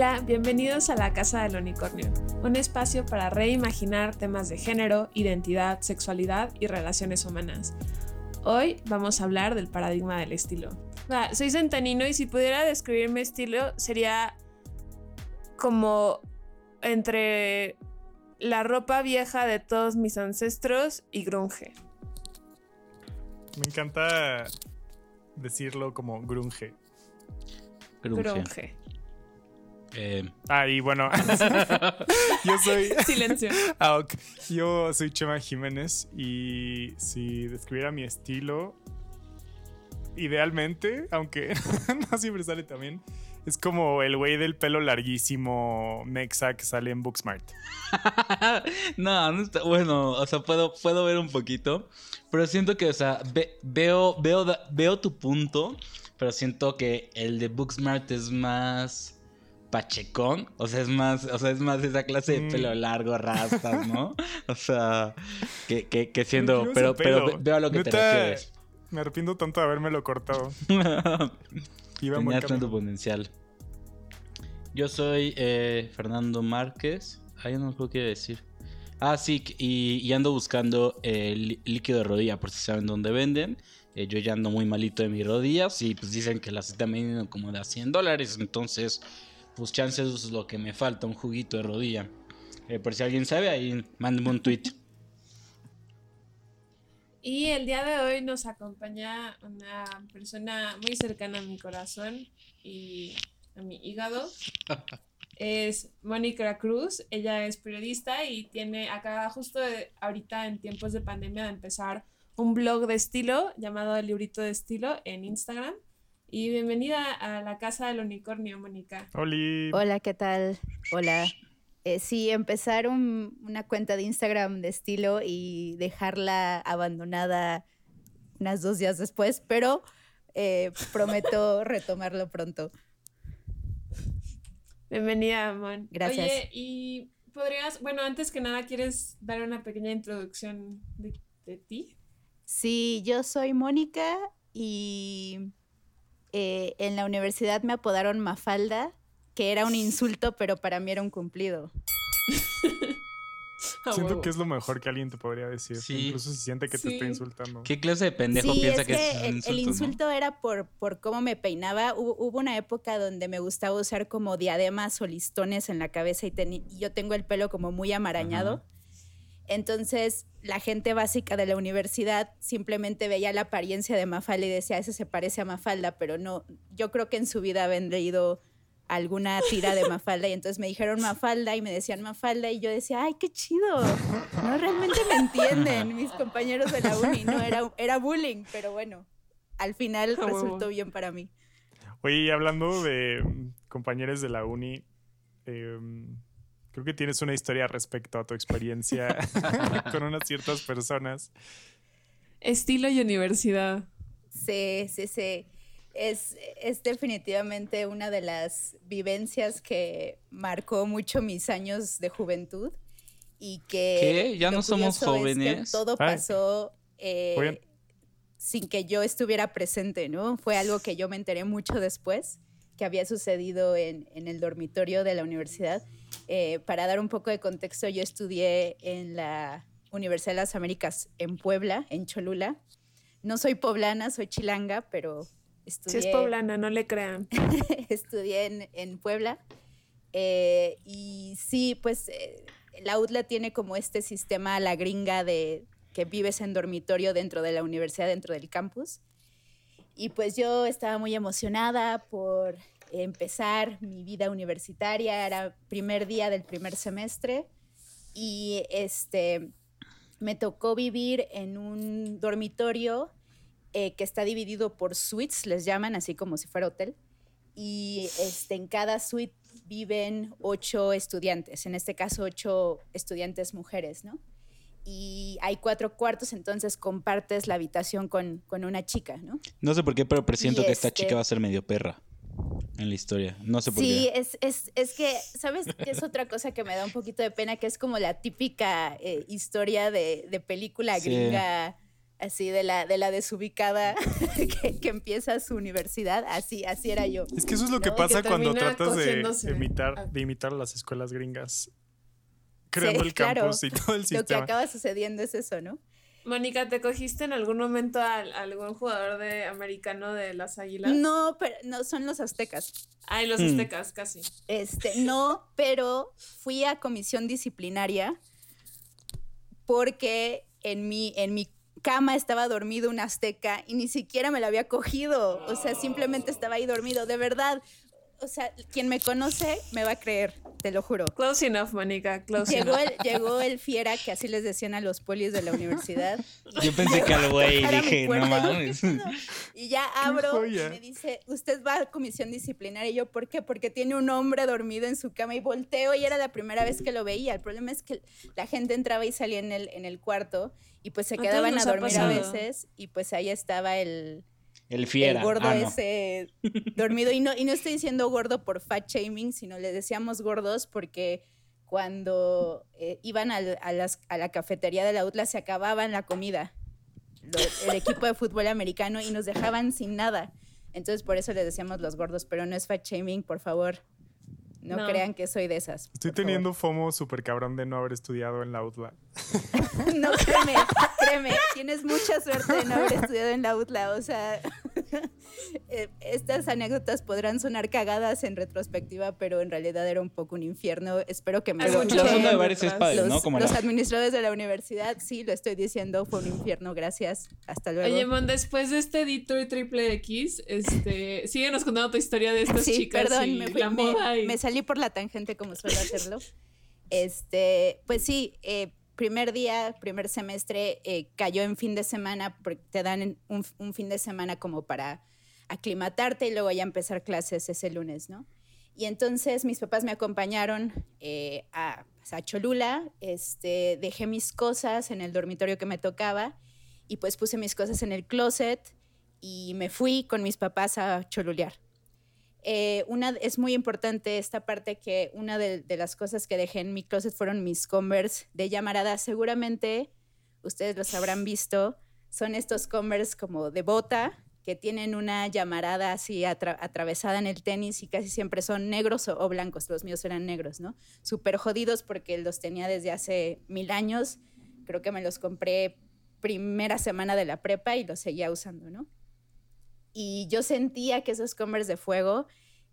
Hola, bienvenidos a la Casa del Unicornio, un espacio para reimaginar temas de género, identidad, sexualidad y relaciones humanas. Hoy vamos a hablar del paradigma del estilo. soy centanino y si pudiera describir mi estilo sería como entre la ropa vieja de todos mis ancestros y grunge. Me encanta decirlo como grunge. Grunge. Eh. Ah, y bueno, yo soy... Silencio. Ah, yo soy Chema Jiménez y si describiera mi estilo, idealmente, aunque no siempre sale también, es como el güey del pelo larguísimo Mexa que sale en Booksmart. no, no está bueno. O sea, puedo, puedo ver un poquito. Pero siento que, o sea, veo, veo, veo tu punto. Pero siento que el de Booksmart es más pachecón. O sea, es más, o sea, es más esa clase de pelo mm. largo, rastas, ¿no? o sea, que, que, siendo. Pero, pero veo a lo que te refieres. Me arrepiento tanto de habérmelo cortado. Tenía tanto potencial. Yo soy eh, Fernando Márquez. Ah, no sé qué decir. Ah, sí, y, ando buscando el líquido de rodilla, por si saben dónde venden. Eh, yo ya ando muy malito de mis rodillas y pues dicen que las están vendiendo como de a 100 dólares. Entonces, pues chances es lo que me falta, un juguito de rodilla. Eh, por si alguien sabe, ahí mándenme un tweet. Y el día de hoy nos acompaña una persona muy cercana a mi corazón y a mi hígado. es Mónica Cruz. Ella es periodista y tiene acá justo ahorita en tiempos de pandemia de empezar un blog de estilo llamado El Librito de Estilo en Instagram. Y bienvenida a la Casa del Unicornio, Mónica. Hola, ¿qué tal? Hola. Eh, sí, empezar una cuenta de Instagram de estilo y dejarla abandonada unas dos días después, pero eh, prometo retomarlo pronto. Bienvenida, Mon. Gracias. Oye, y podrías, bueno, antes que nada, ¿quieres dar una pequeña introducción de, de ti? Sí, yo soy Mónica y eh, en la universidad me apodaron Mafalda que era un insulto, pero para mí era un cumplido. Siento que es lo mejor que alguien te podría decir. Incluso si siente que te está insultando. ¿Qué clase de pendejo piensa que, es el, insulto? El insulto era por, por cómo me peinaba. Hubo, una época donde me gustaba usar como diademas o listones en la cabeza y, yo tengo el pelo como muy amarañado. Entonces, la gente básica de la universidad simplemente veía la apariencia de Mafalda y decía, ese se parece a Mafalda, pero no, yo creo que en su vida habían leído alguna tira de Mafalda y entonces me dijeron Mafalda y me decían Mafalda y yo decía, ay, qué chido. No realmente me entienden mis compañeros de la uni, no, era, era bullying, pero bueno, al final resultó bien para mí. Oye, hablando de compañeros de la uni, em, creo que tienes una historia respecto a tu experiencia con unas ciertas personas. Estilo y universidad. Sí, sí, sí es, es, definitivamente una de las vivencias que marcó mucho mis años de juventud y que... ¿Qué? ¿Ya no somos jóvenes? todo pasó eh, sin que yo estuviera presente, ¿no? Fue algo que yo me enteré mucho después, que había sucedido en, en el dormitorio de la universidad. Eh, para dar un poco de contexto, yo estudié en la Universidad de las Américas en Puebla, en Cholula. No soy poblana, soy chilanga, pero si es poblana, no le crean. estudié en, Puebla. Eh, y sí, pues eh, la UTLA tiene como este sistema la gringa de que vives en dormitorio dentro de la universidad, dentro del campus. Y pues yo estaba muy emocionada por empezar mi vida universitaria, era primer día del primer semestre y este me tocó vivir en un dormitorio eh, que está dividido por suites, les llaman, así como si fuera hotel. Y este, en cada suite viven ocho estudiantes, en este caso ocho estudiantes mujeres, ¿no? Y hay cuatro cuartos, entonces compartes la habitación con, con una chica, ¿no? No sé por qué, pero presiento que esta este chica va a ser medio perra en la historia. No sé por qué. Sí, es, es, es, que, ¿sabes qué es otra cosa que me da un poquito de pena? Que es como la típica eh, historia de, de película gringa así de la, de la desubicada que, empieza su universidad, así, así era yo. Es que eso es lo que pasa cuando tratas de, imitar, ah. de imitar las escuelas gringas, creando el campus y todo el sistema. Lo que acaba sucediendo es eso, ¿no? Mónica, ¿te cogiste en algún momento a, algún jugador de americano de las Águilas? No, pero no son los aztecas. Ay, los hmm. aztecas, casi. Este, no, pero fui a comisión disciplinaria porque en mi, en mi cama estaba dormido un azteca y ni siquiera me lo había cogido. O sea, simplemente estaba ahí dormido. De verdad, o sea, quien me conoce me va a creer, te lo juro. Close enough, Mónica, close llegó El, llegó el fiera, que así les decían a los polis de la universidad. Yo pensé que al güey dije, no mames. Y ya abro y me dice, usted va a comisión disciplinaria. Y yo, ¿por qué? Porque tiene un hombre dormido en su cama y volteo y era la primera vez que lo veía. El problema es que la gente entraba y salía en el, en el cuarto y pues se quedaban a dormir a veces y pues ahí estaba el el fiera. El gordo ah, ese dormido. Y no, y no estoy diciendo gordo por fat shaming, sino le decíamos gordos porque cuando eh, iban a, la cafetería de la UTLA se acababan la comida. el equipo de fútbol americano y nos dejaban sin nada. Entonces por eso le decíamos los gordos, pero no es fat shaming, por favor. No, crean que soy de esas. Estoy teniendo FOMO súper cabrón de no haber estudiado en la UTLA. no, créeme, créeme, tienes mucha suerte de no haber estudiado en la UTLA. O sea, eh, estas anécdotas podrán sonar cagadas en retrospectiva, pero en realidad era un poco un infierno. Espero que me escuchen. los, Los administradores de la universidad, sí, lo estoy diciendo, fue un infierno. Gracias. Hasta luego. Oye, Mon, después de este editor triple X, este, síguenos contando tu historia de estas chicas perdón, me, fui, me, salí por la tangente como suelo hacerlo. Este, pues sí, eh, primer día, primer semestre, eh, cayó en fin de semana, porque te dan un, fin de semana como para aclimatarte y luego ya empezar clases ese lunes, ¿no? Y entonces mis papás me acompañaron eh, a, pues, a, Cholula, este, dejé mis cosas en el dormitorio que me tocaba y pues puse mis cosas en el closet y me fui con mis papás a cholulear. Eh, es muy importante esta parte que una de, las cosas que dejé en mi closet fueron mis Converse de llamarada. Seguramente ustedes los habrán visto. Son estos Converse como de bota que tienen una llamarada así atravesada en el tenis y casi siempre son negros o, blancos. Los míos eran negros, ¿no? Súper jodidos porque los tenía desde hace mil años. Creo que me los compré primera semana de la prepa y los seguía usando, ¿no? Y yo sentía que esos Converse de fuego,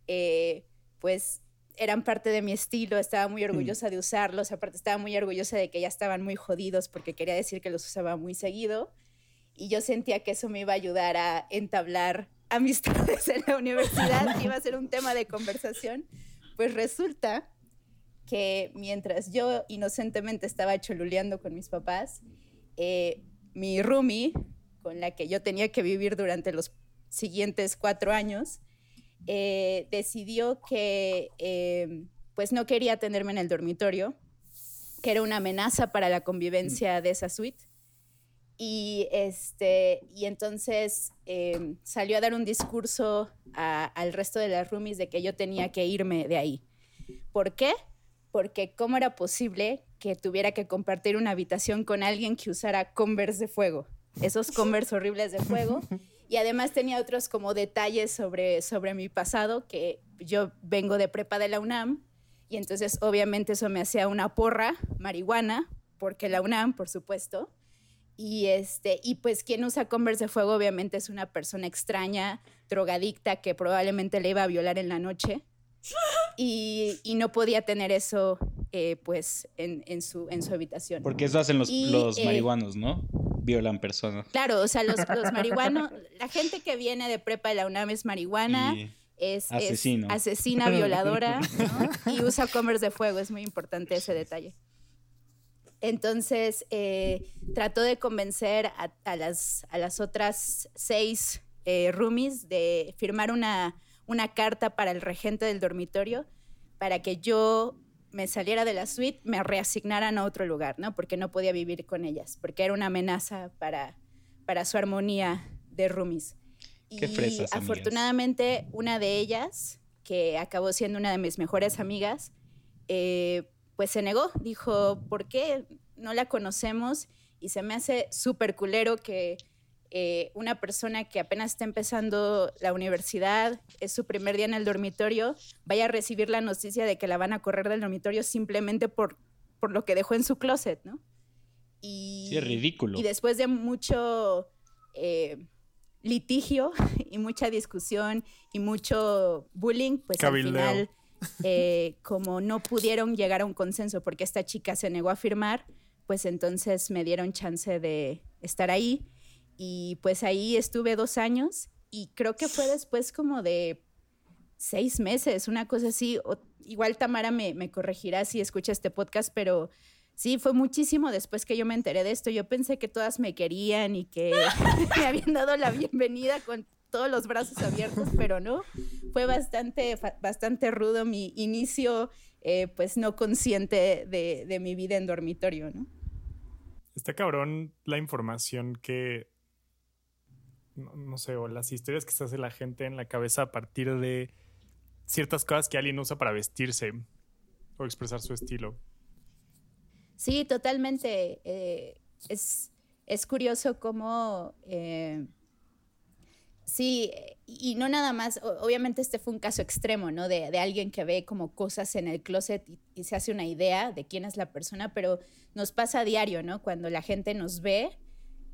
eh, pues eran parte de mi estilo, estaba muy mm. orgullosa de usarlos, aparte estaba muy orgullosa de que ya estaban muy jodidos porque quería decir que los usaba muy seguido y yo sentía que eso me iba a ayudar a entablar amistades en la universidad, iba a ser un tema de conversación, pues resulta que mientras yo inocentemente estaba choluleando con mis papás, eh, mi roomie, con la que yo tenía que vivir durante los siguientes cuatro años, eh, decidió que em, pues no quería tenerme en el dormitorio, que era una amenaza para la convivencia de esa suite. Y, este, y entonces em, salió a dar un discurso al resto de las roomies de que yo tenía que irme de ahí. ¿Por qué? Porque cómo era posible que tuviera que compartir una habitación con alguien que usara Converse de fuego, esos Converse horribles de fuego. Y además tenía otros como detalles sobre, sobre mi pasado, que yo vengo de prepa de la UNAM, y entonces obviamente eso me hacía una porra, marihuana, porque la UNAM, por supuesto. Y, este, y pues quien usa Converse de fuego obviamente es una persona extraña, drogadicta, que probablemente le iba a violar en la noche. Y, y no podía tener eso eh, pues en, en, su, en su habitación. Porque eso hacen los, los eh, marihuanos, ¿no? Violan personas. Claro, o sea, los, los marihuanos, la gente que viene de prepa de la UNAM es marihuana. es, asesina violadora y usa comers de fuego, es muy importante ese detalle. Entonces, eh, trató de convencer a, las, a las otras seis eh, roomies de firmar una, una carta para el regente del dormitorio para que yo me saliera de la suite, me reasignaran a otro lugar, ¿no? Porque no podía vivir con ellas, porque era una amenaza para, para su armonía de roomies. y afortunadamente una de ellas, que acabó siendo una de mis mejores amigas, eh, pues se negó, dijo, ¿por qué no la conocemos? Y se me hace súper culero que eh, una persona que apenas está empezando la universidad, es su primer día en el dormitorio, vaya a recibir la noticia de que la van a correr del dormitorio simplemente por, por lo que dejó en su closet, ¿no? Y, sí, es ridículo. Y después de mucho eh, litigio y mucha discusión y mucho bullying, pues al final, eh, como no pudieron llegar a un consenso porque esta chica se negó a firmar, pues entonces me dieron chance de estar ahí y pues ahí estuve dos años y creo que fue después como de seis meses, una cosa así. igual Tamara me, me corregirá si escucha este podcast, pero sí, fue muchísimo después que yo me enteré de esto. Yo pensé que todas me querían y que me habían dado la bienvenida con todos los brazos abiertos, pero no. Fue bastante, bastante rudo mi inicio, eh, pues no consciente de, de mi vida en dormitorio, ¿no? Está cabrón la información que no, sé, o las historias que se hace la gente en la cabeza a partir de ciertas cosas que alguien usa para vestirse o expresar su estilo. Sí, totalmente. Eh, es, curioso cómo... Eh, sí, y no nada más, obviamente este fue un caso extremo, ¿no? De, alguien que ve como cosas en el closet y, se hace una idea de quién es la persona, pero nos pasa a diario, ¿no? Cuando la gente nos ve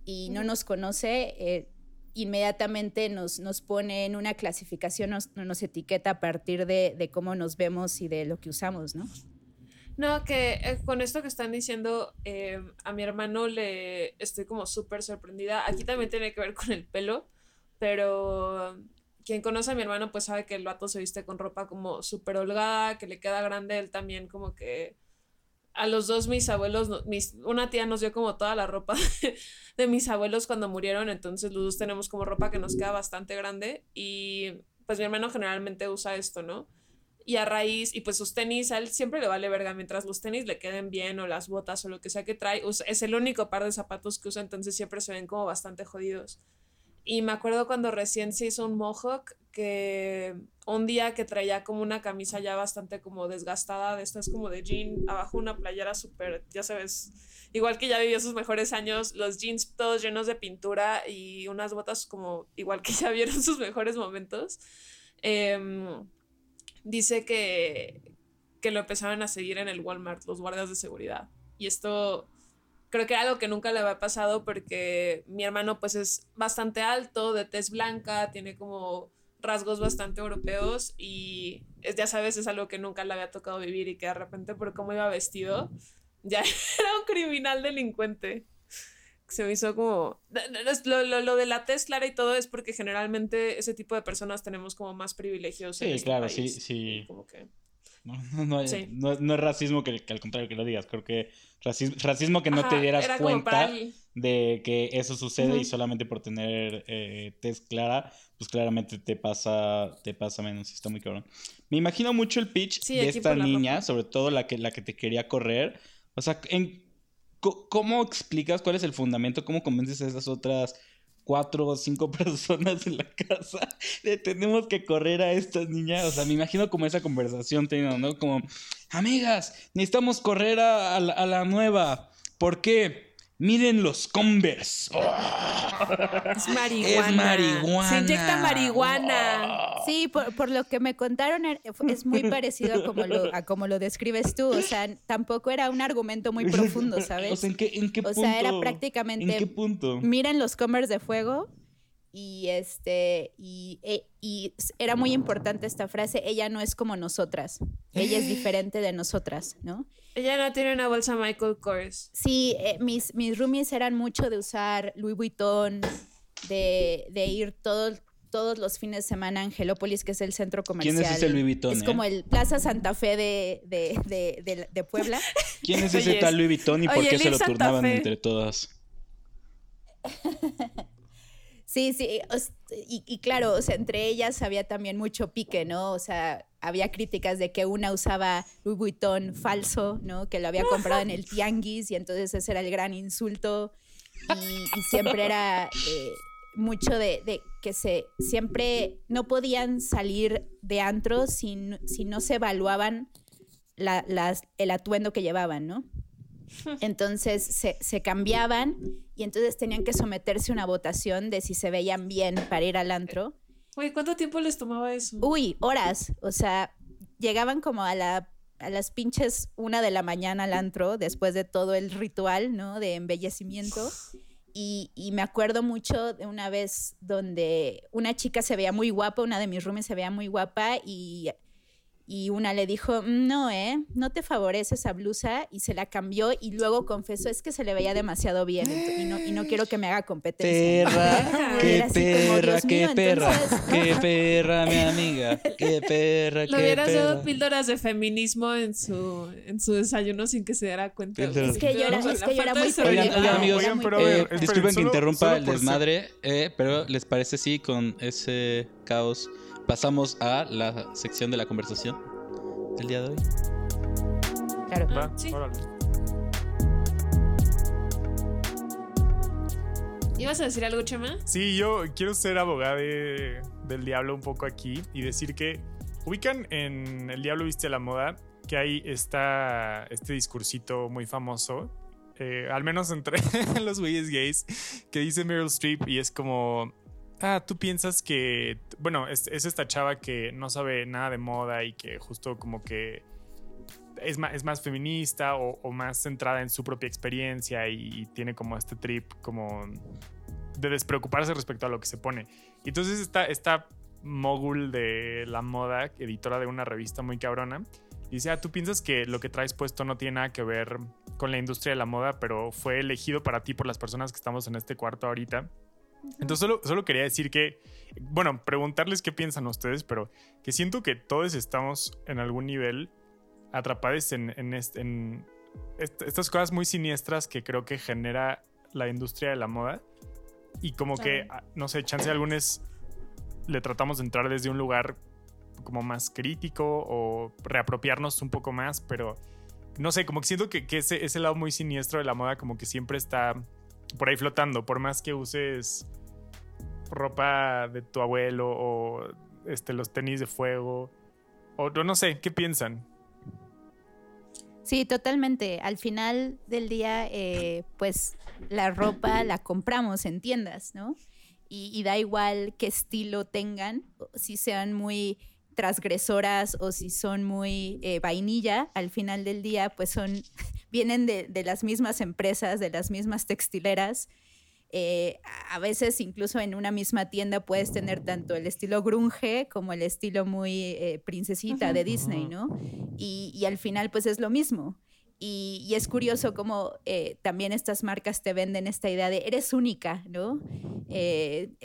y no nos conoce, eh, inmediatamente nos, nos pone en una clasificación, nos, nos etiqueta a partir de, cómo nos vemos y de lo que usamos, ¿no? No, que eh, con esto que están diciendo, eh, a mi hermano le estoy como súper sorprendida. Aquí también tiene que ver con el pelo, pero quien conoce a mi hermano pues sabe que el vato se viste con ropa como súper holgada, que le queda grande, él también como que a los dos mis abuelos, mis, una tía nos dio como toda la ropa de, mis abuelos cuando murieron, entonces los dos tenemos como ropa que nos queda bastante grande y pues mi hermano generalmente usa esto, ¿no? Y a raíz, y pues sus tenis, a él siempre le vale verga, mientras los tenis le queden bien o las botas o lo que sea que trae, es el único par de zapatos que usa, entonces siempre se ven como bastante jodidos. Y me acuerdo cuando recién se hizo un mohawk, que un día que traía como una camisa ya bastante como desgastada, de estas como de jean, abajo una playera súper, ya sabes, igual que ya vivió sus mejores años, los jeans todos llenos de pintura y unas botas como igual que ya vieron sus mejores momentos. Em, dice que, que lo empezaron a seguir en el Walmart, los guardias de seguridad. Y esto creo que era algo que nunca le había pasado porque mi hermano pues es bastante alto, de tez blanca, tiene como rasgos bastante europeos y es, ya sabes, es algo que nunca le había tocado vivir y que de repente por cómo iba vestido ya era un criminal delincuente. Se me hizo como... Lo, lo, lo de la tez clara y todo es porque generalmente ese tipo de personas tenemos como más privilegios. Sí, este claro, sí, sí. Como que... No, no, no, es racismo que, al contrario que lo digas. Creo que racismo, racismo que no te dieras cuenta de que eso sucede y solamente por tener eh, tez clara, pues claramente te pasa, te pasa menos. Está muy cabrón. Me imagino mucho el pitch de esta niña, sobre todo la que, la que te quería correr. O sea, en, ¿cómo explicas cuál es el fundamento? ¿Cómo convences a esas otras cuatro o cinco personas en la casa tenemos que correr a estas niñas. O sea, me imagino como esa conversación teniendo, ¿no? Como, amigas, necesitamos correr a, la, nueva. ¿Por qué? Miren los Converse. Es marihuana. Es marihuana. Se inyecta marihuana. Sí, por, lo que me contaron, er, es muy parecido a como, lo, a como lo describes tú. O sea, tampoco era un argumento muy profundo, ¿sabes? O sea, ¿en qué, en qué punto? O sea, era prácticamente. ¿En qué punto? Miren los comers de fuego. Y este, y, e, y, era muy importante esta frase, ella no es como nosotras, ella es diferente de nosotras, ¿no? Ella no tiene una bolsa Michael Kors. Sí, eh, mis, mis roomies eran mucho de usar Louis Vuitton, de, de ir todo, todos los fines de semana a Angelópolis, que es el centro comercial. ¿Quién es ese Louis Vuitton? Es como el Plaza Santa Fe de, de, de, Puebla. ¿Quién es ese tal Louis Vuitton y por qué se lo turnaban entre todas? Sí, sí, y, y, claro, o sea, entre ellas había también mucho pique, ¿no? O sea, había críticas de que una usaba Louis Vuitton falso, ¿no? Que lo había comprado en el tianguis y entonces ese era el gran insulto y, siempre era... Eh, mucho de, que se siempre no podían salir de antro si, si no se evaluaban el atuendo que llevaban, ¿no? Entonces se, se, cambiaban y entonces tenían que someterse a una votación de si se veían bien para ir al antro. Uy, ¿cuánto tiempo les tomaba eso? Uy, horas. O sea, llegaban como a la a las pinches una de la mañana al antro después de todo el ritual, ¿no? De embellecimiento. Y, y, me acuerdo mucho de una vez donde una chica se veía muy guapa, una de mis roomies se veía muy guapa y y una le dijo, no, ¿eh? No te favorece esa blusa y se la cambió y luego confesó, es que se le veía demasiado bien y no, y no quiero que me haga competencia. Perra, qué perra, qué perra, qué perra, mi amiga, qué perra, Lo hubieras dado píldoras de feminismo en su, en su desayuno sin que se diera cuenta. Es que yo era, es que yo era muy Oigan, oigan amigos, eh, disculpen que interrumpa el desmadre, eh, pero ¿les parece sí con ese caos? Pasamos a la sección de la conversación del día de hoy. Claro. Va, sí. ¿Ibas a decir algo, Chema? Sí, yo quiero ser abogado del diablo un poco aquí y decir que ubican en El Diablo Viste a la Moda que hay esta, este discursito muy famoso, eh, al menos entre los güeyes gays, que dice Meryl Streep y es como ah, tú piensas que, bueno, es, esta chava que no sabe nada de moda y que justo como que es más, feminista o, más centrada en su propia experiencia y, tiene como este trip como de despreocuparse respecto a lo que se pone. Y entonces está esta mogul de la moda, editora de una revista muy cabrona, dice, ah, tú piensas que lo que traes puesto no tiene nada que ver con la industria de la moda, pero fue elegido para ti por las personas que estamos en este cuarto ahorita entonces solo, solo quería decir que, bueno, preguntarles qué piensan ustedes, pero que siento que todos estamos en algún nivel atrapados en, en, estas cosas muy siniestras que creo que genera la industria de la moda. Y como que, ah, no sé, chance algunos le tratamos de entrar desde un lugar como más crítico o reapropiarnos un poco más, pero no sé, como que siento que, que ese, ese lado muy siniestro de la moda como que siempre está por ahí flotando, por más que uses ropa de tu abuelo o este, los tenis de fuego, o no sé, ¿qué piensan? Sí, totalmente. Al final del día, eh, pues la ropa la compramos en tiendas, ¿no? Y, da igual qué estilo tengan, si sean muy transgresoras o si son muy eh, vainilla, al final del día, pues son vienen de, las mismas empresas, de las mismas textileras. Eh, a veces incluso en una misma tienda puedes tener tanto el estilo grunge como el estilo muy eh, princesita de Disney, ¿no? Y, al final pues es lo mismo. Y, es curioso cómo eh, también estas marcas te venden esta idea de eres única, ¿no?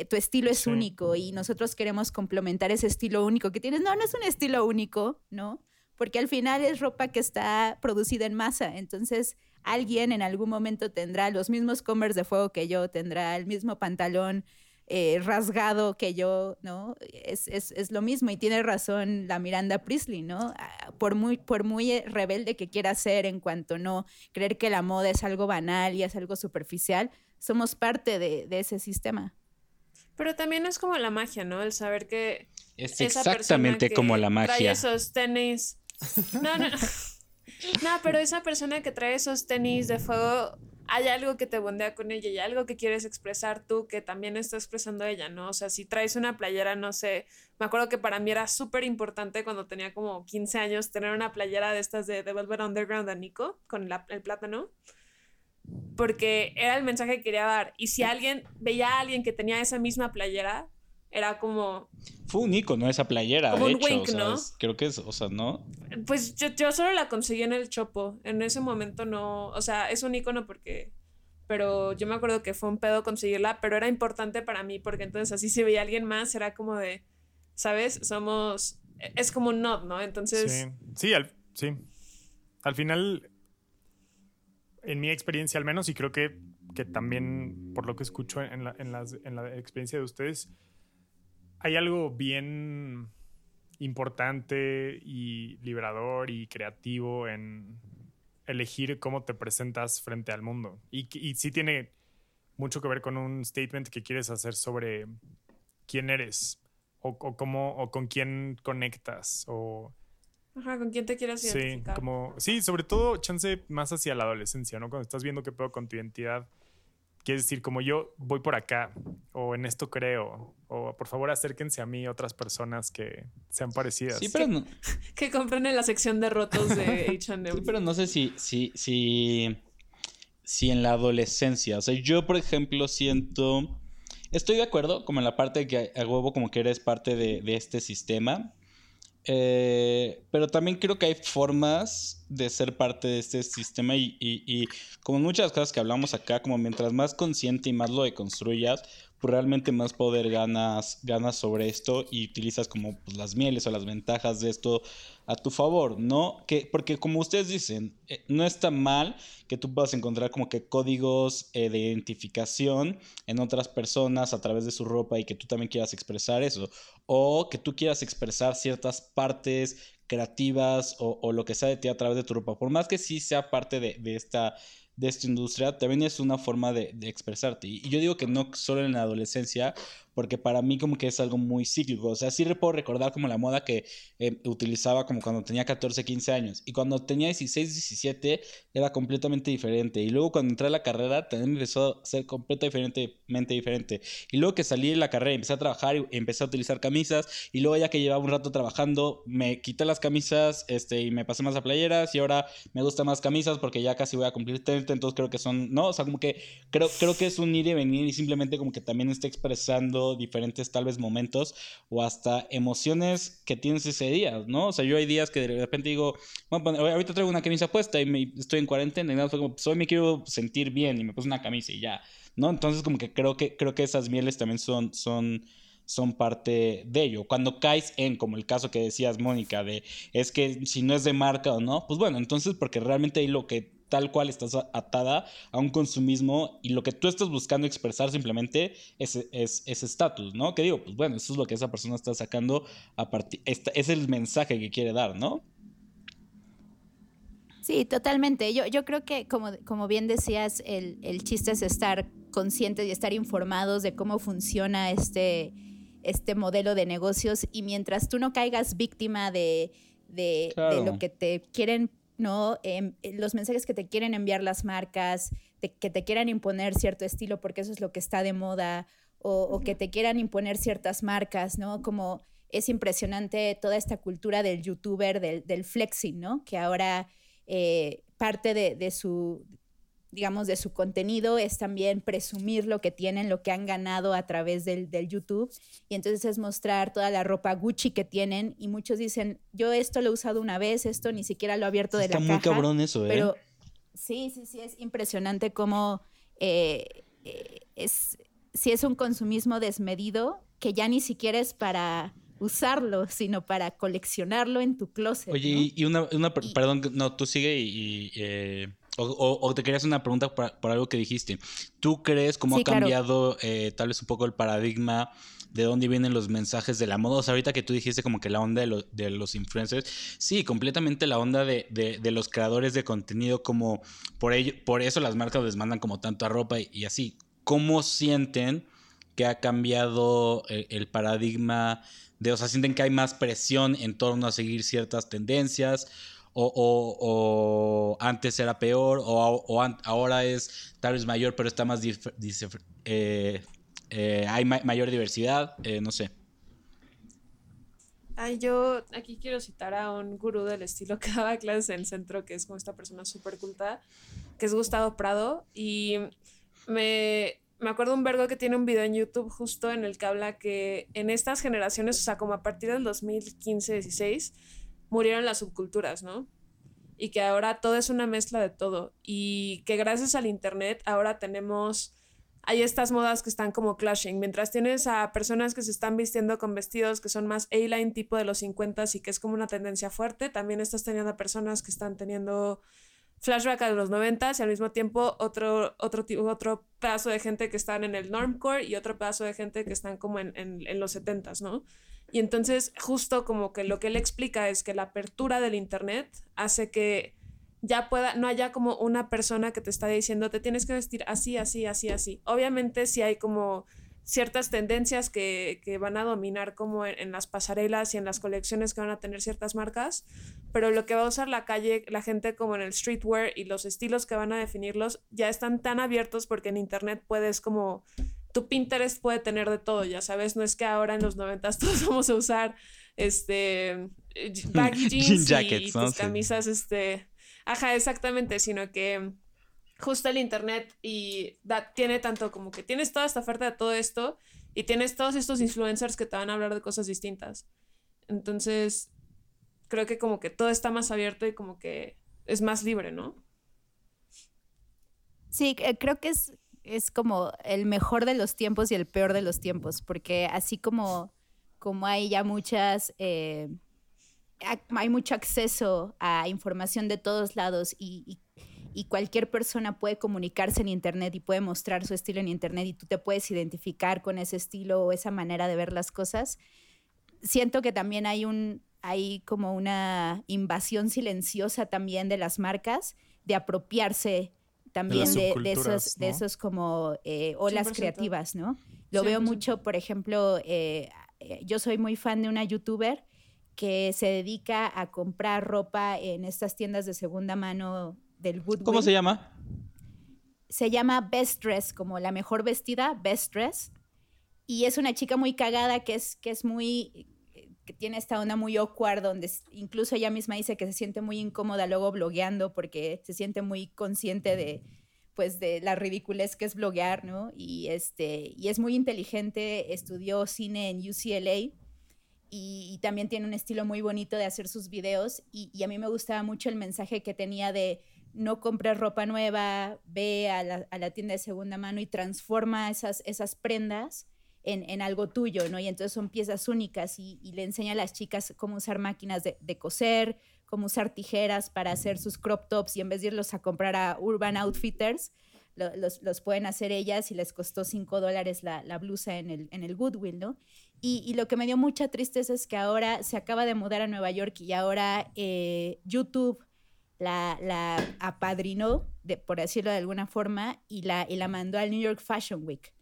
tu estilo es único y nosotros queremos complementar ese estilo único que tienes. No, no es un estilo único, ¿no? porque al final es ropa que está producida en masa. Entonces, alguien en algún momento tendrá los mismos Converse de fuego que yo, tendrá el mismo pantalón eh, rasgado que yo, ¿no? Es, es, es, lo mismo y tiene razón la Miranda Priestley, ¿no? Ah, por muy, por muy eh, rebelde que quiera ser en cuanto no creer que la moda es algo banal y es algo superficial, somos parte de, de ese sistema. Pero también es como la magia, ¿no? El saber que... Es exactamente como la magia. Trae esos tenis no, no. No, pero esa persona que trae esos tenis de fuego, hay algo que te bondea con ella y algo que quieres expresar tú que también está expresando ella, ¿no? O sea, si traes una playera, no sé, me acuerdo que para mí era súper importante cuando tenía como 15 años tener una playera de estas de, The Velvet Underground a Nico con el plátano. Porque era el mensaje que quería dar. Y si alguien veía a alguien que tenía esa misma playera, era como... Fue un icono esa playera, de hecho. ¿no? creo que es, o sea, ¿no? Pues yo, yo, solo la conseguí en el Chopo. En ese momento no... O sea, es un icono porque... Pero yo me acuerdo que fue un pedo conseguirla, pero era importante para mí porque entonces así si veía alguien más era como de... ¿Sabes? Somos... Es como un nod, ¿no? Entonces... Sí, sí, al, sí. Al final, en mi experiencia al menos, y creo que, que también por lo que escucho en la, en, las, en la experiencia de ustedes, hay algo bien importante y liberador y creativo en elegir cómo te presentas frente al mundo. Y, y sí tiene mucho que ver con un statement que quieres hacer sobre quién eres o, cómo o con quién conectas o Ajá, ¿con quién te quieres identificar? Sí, como, sí, sobre todo chance más hacia la adolescencia, ¿no? Cuando estás viendo qué puedo con tu identidad. Quieres decir, como yo voy por acá, o en esto creo, o por favor acérquense a mí otras personas que sean parecidas. Sí, pero no. que compren en la sección de rotos de HM. sí, pero no sé si, si, si, si en la adolescencia. O sea, yo, por ejemplo, siento. Estoy de acuerdo, como en la parte de que a huevo, como que eres parte de, de este sistema. Eh, pero también creo que hay formas de ser parte de este sistema y, y, y, como muchas cosas que hablamos acá, como mientras más consciente y más lo deconstruyas, realmente más poder ganas, ganas sobre esto y utilizas como pues, las mieles o las ventajas de esto a tu favor, ¿no? Que, porque como ustedes dicen, eh, no está mal que tú puedas encontrar como que códigos eh, de identificación en otras personas a través de su ropa y que tú también quieras expresar eso, o que tú quieras expresar ciertas partes creativas o, o lo que sea de ti a través de tu ropa, por más que sí sea parte de, de esta de esta industria también es una forma de, expresarte. Y yo digo que no solo en la adolescencia, porque para mí como que es algo muy cíclico. O sea, sí puedo recordar como la moda que eh, utilizaba como cuando tenía 14, 15 años. Y cuando tenía 16, 17 era completamente diferente. Y luego cuando entré a la carrera también empezó a ser completamente diferente. Y luego que salí de la carrera empecé a trabajar y empecé a utilizar camisas. Y luego ya que llevaba un rato trabajando, me quité las camisas este, y me pasé más a playeras. Y ahora me gustan más camisas porque ya casi voy a cumplir 30. Entonces creo que son, no, o sea, como que creo, creo que es un ir y venir y simplemente como que también está expresando diferentes tal vez momentos o hasta emociones que tienes ese día, ¿no? O sea, yo hay días que de repente digo, bueno, ahorita traigo una camisa puesta y me, estoy en cuarentena y nada, como, pues hoy me quiero sentir bien y me puse una camisa y ya, ¿no? Entonces como que creo que, creo que esas mieles también son... son son parte de ello. Cuando caes en, como el caso que decías, Mónica, de es que si no es de marca o no, pues bueno, entonces porque realmente ahí lo que tal cual estás atada a un consumismo y lo que tú estás buscando expresar simplemente es ese estatus, ¿no? Que digo, pues bueno, eso es lo que esa persona está sacando a partir, es el mensaje que quiere dar, ¿no? Sí, totalmente. Yo, yo creo que, como, como bien decías, el, el chiste es estar conscientes y estar informados de cómo funciona este, este modelo de negocios y mientras tú no caigas víctima de, de, claro. de lo que te quieren ¿no? Em, eh, los mensajes que te quieren enviar las marcas, que te quieran imponer cierto estilo porque eso es lo que está de moda, o, o, que te quieran imponer ciertas marcas, ¿no? Como es impresionante toda esta cultura del youtuber, del, del flexing, ¿no? Que ahora eh, parte de, de, su, digamos, de su contenido es también presumir lo que tienen, lo que han ganado a través del, del, YouTube. Y entonces es mostrar toda la ropa Gucci que tienen. Y muchos dicen, yo esto lo he usado una vez, esto ni siquiera lo he abierto de Está la muy caja. cabrón eso, ¿eh? Pero sí, sí, sí, es impresionante cómo eh, eh, es, si es un consumismo desmedido que ya ni siquiera es para usarlo, sino para coleccionarlo en tu closet. Oye, ¿no? y una, una y, perdón, no, tú sigue y... y eh... O, o, o, te querías una pregunta por, por, algo que dijiste. ¿Tú crees cómo sí, ha cambiado claro. eh, tal vez un poco el paradigma de dónde vienen los mensajes de la moda? O sea, ahorita que tú dijiste como que la onda de, lo, de los influencers, sí, completamente la onda de, de, de, los creadores de contenido, como por, ello, por eso las marcas les mandan como tanta ropa y, y así. ¿Cómo sienten que ha cambiado el, el paradigma de, o sea, sienten que hay más presión en torno a seguir ciertas tendencias? O, o, o, antes era peor, o, o an ahora es tal vez mayor, pero está más. Eh, eh, hay ma mayor diversidad, eh, no sé. Ay, yo aquí quiero citar a un gurú del estilo que daba clases en el centro, que es como esta persona súper culta, que es Gustavo Prado, y me, me acuerdo un vergo que tiene un video en YouTube justo en el que habla que en estas generaciones, o sea, como a partir del 2015-16, murieron las subculturas, ¿no? Y que ahora todo es una mezcla de todo. Y que gracias al Internet ahora tenemos, hay estas modas que están como clashing. Mientras tienes a personas que se están vistiendo con vestidos que son más A-line tipo de los 50 y que es como una tendencia fuerte, también estás teniendo a personas que están teniendo flashback a los 90 y al mismo tiempo otro, otro, otro pedazo de gente que están en el normcore y otro pedazo de gente que están como en, en, en los 70s, ¿no? Y entonces justo como que lo que él explica es que la apertura del Internet hace que ya pueda, no haya como una persona que te está diciendo, te tienes que vestir así, así, así, así. Obviamente si hay como ciertas tendencias que, van a dominar como en, las pasarelas y en las colecciones que van a tener ciertas marcas, pero lo que va a usar la calle, la gente como en el streetwear y los estilos que van a definirlos ya están tan abiertos porque en internet puedes como tu Pinterest puede tener de todo, ya sabes, no es que ahora en los noventas todos vamos a usar este baggy jeans y, tus camisas, este, ajá, exactamente, sino que justo el internet y tiene tanto como que tienes toda esta oferta de todo esto y tienes todos estos influencers que te van a hablar de cosas distintas. Entonces, creo que como que todo está más abierto y como que es más libre, ¿no? Sí, eh, creo que es, es como el mejor de los tiempos y el peor de los tiempos, porque así como, como hay ya muchas... Eh, hay mucho acceso a información de todos lados y y cualquier persona puede comunicarse en Internet y puede mostrar su estilo en Internet y tú te puedes identificar con ese estilo o esa manera de ver las cosas. Siento que también hay un hay como una invasión silenciosa también de las marcas de apropiarse también de, esos, de esos como eh, olas creativas, ¿no? Lo veo mucho, por ejemplo, eh, eh, yo soy muy fan de una youtuber que se dedica a comprar ropa en estas tiendas de segunda mano del ¿Cómo se llama? Se llama Best Dress, como la mejor vestida, Best Dress. Y es una chica muy cagada que es, que es muy que tiene esta onda muy awkward, donde incluso ella misma dice que se siente muy incómoda luego blogueando porque se siente muy consciente de, pues, de la ridiculez que es bloguear, ¿no? Y, este, y es muy inteligente, estudió cine en UCLA y, también tiene un estilo muy bonito de hacer sus videos y, y, a mí me gustaba mucho el mensaje que tenía de no compres ropa nueva, ve a la, tienda de segunda mano y transforma esas, esas prendas en, algo tuyo, ¿no? Y entonces son piezas únicas y, le enseña a las chicas cómo usar máquinas de, coser, cómo usar tijeras para hacer sus crop tops y en vez de irlos a comprar a Urban Outfitters, los, pueden hacer ellas y les costó 5 dólares la, blusa en el, en el Goodwill, ¿no? Y, lo que me dio mucha tristeza es que ahora se acaba de mudar a Nueva York y ahora eh, YouTube la, la apadrinó, de, por decirlo de alguna forma, y la, y la mandó al New York Fashion Week.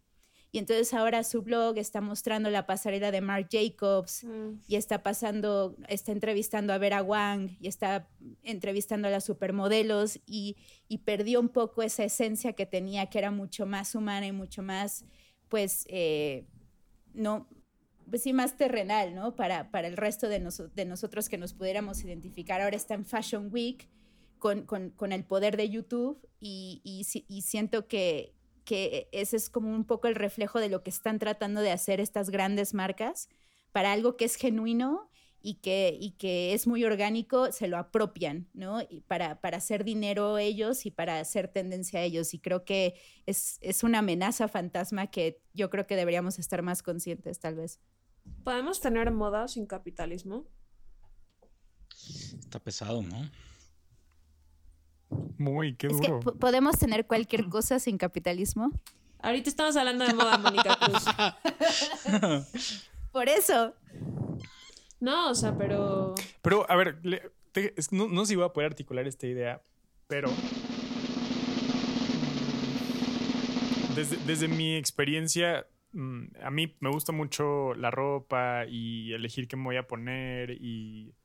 Y entonces ahora su blog está mostrando la pasarela de Marc Jacobs mm. y está pasando, está entrevistando a Vera Wang y está entrevistando a las supermodelos y, y perdió un poco esa esencia que tenía, que era mucho más humana y mucho más, pues, eh, no, pues sí, más terrenal, ¿no? Para, para el resto de, de nosotros que nos pudiéramos identificar. Ahora está en Fashion Week con, con, con el poder de YouTube y, y, y siento que, que ese es como un poco el reflejo de lo que están tratando de hacer estas grandes marcas para algo que es genuino y que, y que es muy orgánico, se lo apropian, ¿no? Y para, para hacer dinero ellos y para hacer tendencia a ellos. Y creo que es, es una amenaza fantasma que yo creo que deberíamos estar más conscientes, tal vez. ¿Podemos tener moda sin capitalismo? Está pesado, ¿no? Muy, qué duro. podemos tener cualquier cosa sin capitalismo. Ahorita estamos hablando de moda, Mónica Cruz. Por eso. No, o sea, pero. Pero, a ver, no, no sé si voy a poder articular esta idea, pero. Desde, desde mi experiencia, mm, a mí me gusta mucho la ropa y elegir qué me voy a poner y,